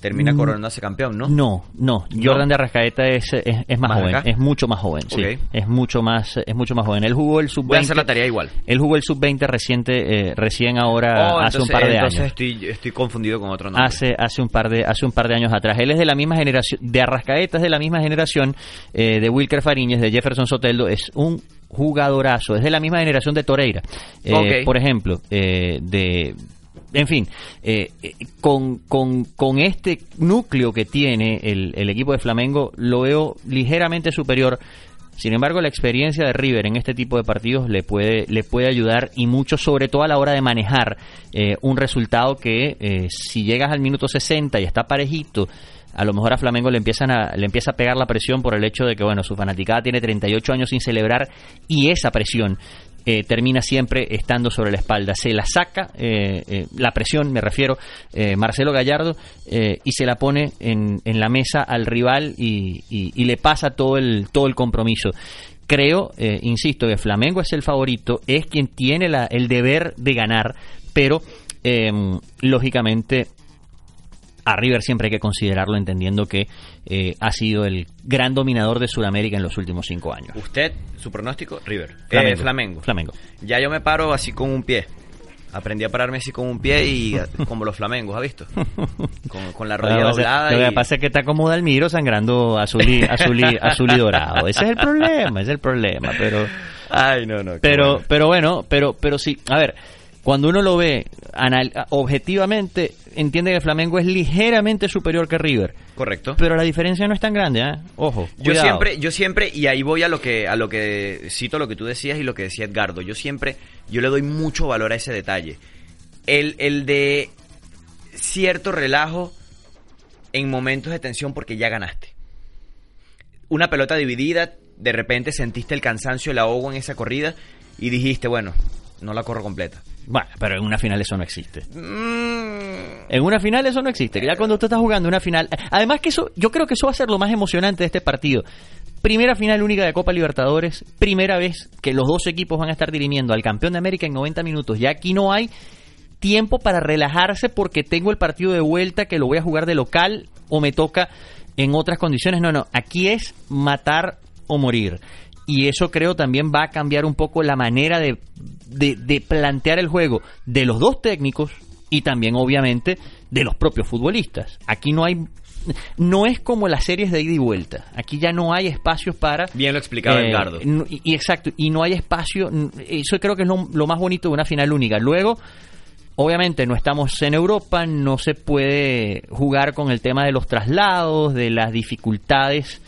termina Mm, coronándose campeón, ¿no? No, no. Jordan de Arrascaeta es, es, es más, ¿Más joven, acá? es mucho más joven, sí. Es mucho más, es mucho más joven. Él jugó el sub-20. Voy a hacer la tarea igual. Él jugó el sub-20 reciente, eh, recién ahora, Oh, hace un par de entonces años. Estoy, estoy confundido con otro nombre. Hace, hace un par de hace un par de años atrás. Él es de la misma generación, de Arrascaeta es de la misma generación eh, de Wilker Fariñez, de Jefferson Soteldo. Es un jugadorazo, es de la misma generación de Toreira, eh, por ejemplo, eh, de... En fin, eh, eh, con, con, con este núcleo que tiene el, el equipo de Flamengo, lo veo ligeramente superior. Sin embargo, la experiencia de River en este tipo de partidos le puede, le puede ayudar y mucho, sobre todo a la hora de manejar eh, un resultado que eh, si llegas al minuto 60 y está parejito, a lo mejor a Flamengo le empiezan a, le empieza a pegar la presión por el hecho de que bueno su fanaticada tiene 38 años sin celebrar y esa presión eh, termina siempre estando sobre la espalda. Se la saca, eh, eh, la presión me refiero, eh, Marcelo Gallardo, y se la pone en, en la mesa al rival y, y- y le pasa todo el, todo el compromiso. Creo, insisto, que Flamengo es el favorito, es quien tiene la- el deber de ganar, pero lógicamente a River siempre hay que considerarlo entendiendo que eh, ha sido el gran dominador de Sudamérica en los últimos cinco años. Usted, su pronóstico, River. Flamengo. Eh, Flamengo. Flamengo. Ya yo me paro así con un pie. Aprendí a pararme así con un pie y eh, *laughs* como los flamengos, ¿ha visto? Con, con la rodilla doblada. Lo que y- pasa es que está como Dalmiro sangrando azul y, azul y, *laughs* azul y dorado. Ese es el problema, ese es el problema. Pero, Ay, no, no. pero, bueno. pero bueno, pero, pero sí. A ver, cuando uno lo ve anal- objetivamente, entiende que Flamengo es ligeramente superior que River. Correcto. Pero la diferencia no es tan grande, ¿eh? Ojo. Yo siempre, yo siempre, y ahí voy a lo que, a lo que cito lo que tú decías y lo que decía Edgardo. Yo siempre, yo le doy mucho valor a ese detalle. El, el de cierto relajo en momentos de tensión porque ya ganaste. Una pelota dividida, de repente sentiste el cansancio, el ahogo en esa corrida y dijiste, bueno, no la corro completa. Bueno, pero en una final eso no existe. Mm, En una final eso no existe. Ya cuando usted está jugando una final. Además que eso, yo creo que eso va a ser lo más emocionante de este partido. Primera final única de Copa Libertadores. Primera vez que los dos equipos van a estar dirimiendo al campeón de América en 90 minutos. Ya aquí no hay tiempo para relajarse porque tengo el partido de vuelta que lo voy a jugar de local o me toca en otras condiciones. No, no. Aquí es matar o morir. Y eso creo también va a cambiar un poco la manera de, de, de plantear el juego de los dos técnicos y también obviamente de los propios futbolistas. Aquí no hay no es como las series de ida y vuelta. Aquí ya no hay espacios para Bien lo explicaba eh, Edgardo. y, y exacto, y no hay espacio, eso creo que es lo, lo más bonito de una final única. Luego Obviamente no estamos en Europa, no se puede jugar con el tema de los traslados, de las dificultades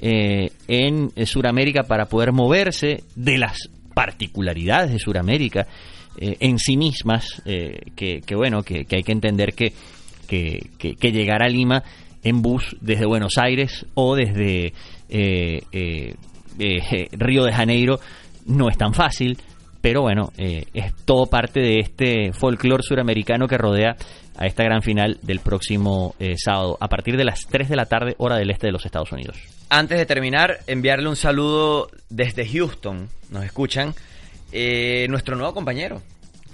eh, en Sudamérica para poder moverse, de las particularidades de Sudamérica eh, en sí mismas, eh, que, bueno, que, hay que entender que, que, llegar a Lima en bus desde Buenos Aires o desde eh, eh, Río de Janeiro no es tan fácil, pero bueno, es todo parte de este folclore suramericano que rodea a esta gran final del próximo sábado, a partir de las 3 de la tarde, hora del este de los Estados Unidos. Antes de terminar, enviarle un saludo desde Houston. Nos escuchan. eh, nuestro nuevo compañero.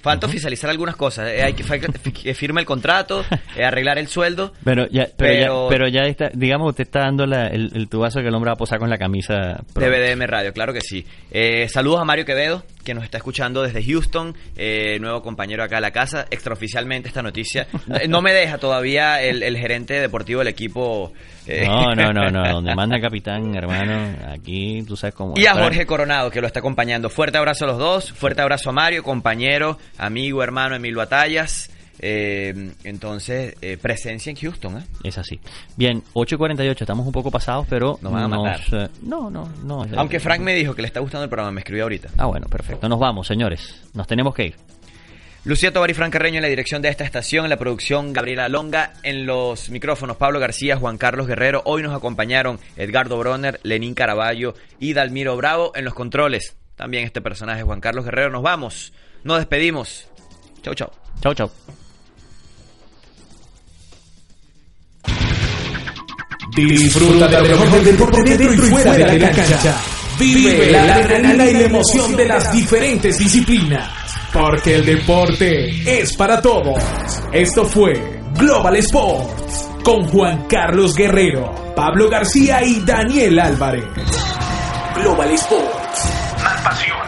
Falta oficializar algunas cosas. eh, hay que, *laughs* que firme el contrato, eh, arreglar el sueldo. Pero ya, pero, Pero- ya, pero ya está, digamos, usted está dando la- el, el tubazo que el hombre va a posar con la camisa. pro. De BDM Radio, claro que sí. Eh, saludos a Mario Quevedo, que nos está escuchando desde Houston, eh, nuevo compañero acá de la casa. Extraoficialmente esta noticia. *laughs* No, me deja todavía el, el gerente deportivo del equipo. eh, No, no, no, no, donde manda el capitán, hermano, aquí tú sabes cómo. Y a Jorge Coronado, que lo está acompañando. Fuerte abrazo a los dos. Fuerte abrazo a Mario, compañero, amigo, hermano, Emil Batallas. Eh, entonces, eh, presencia en Houston. ¿eh? Es así. Bien, 8.48, estamos un poco pasados, pero Nos van a matar. no, no, no. Aunque Frank me dijo que le está gustando el programa, me escribió ahorita. Ah, bueno, perfecto. Nos vamos, señores. Nos tenemos que ir. Lucía Tobar y Fran Carreño en la dirección de esta estación, en la producción Gabriela Longa, en los micrófonos Pablo García, Juan Carlos Guerrero. Hoy nos acompañaron Edgardo Bronner, Lenín Caraballo y Dalmiro Bravo en los controles. También este personaje, Juan Carlos Guerrero. Nos vamos, nos despedimos. Chau, chau. Chau, chau. Disfruta de lo mejor del deporte dentro y fuera de la cancha. Vive la adrenalina y la emoción de las diferentes disciplinas. Porque el deporte es para todos. Esto fue Global Sports con Juan Carlos Guerrero, Pablo García y Daniel Álvarez. Global Sports. Más pasión,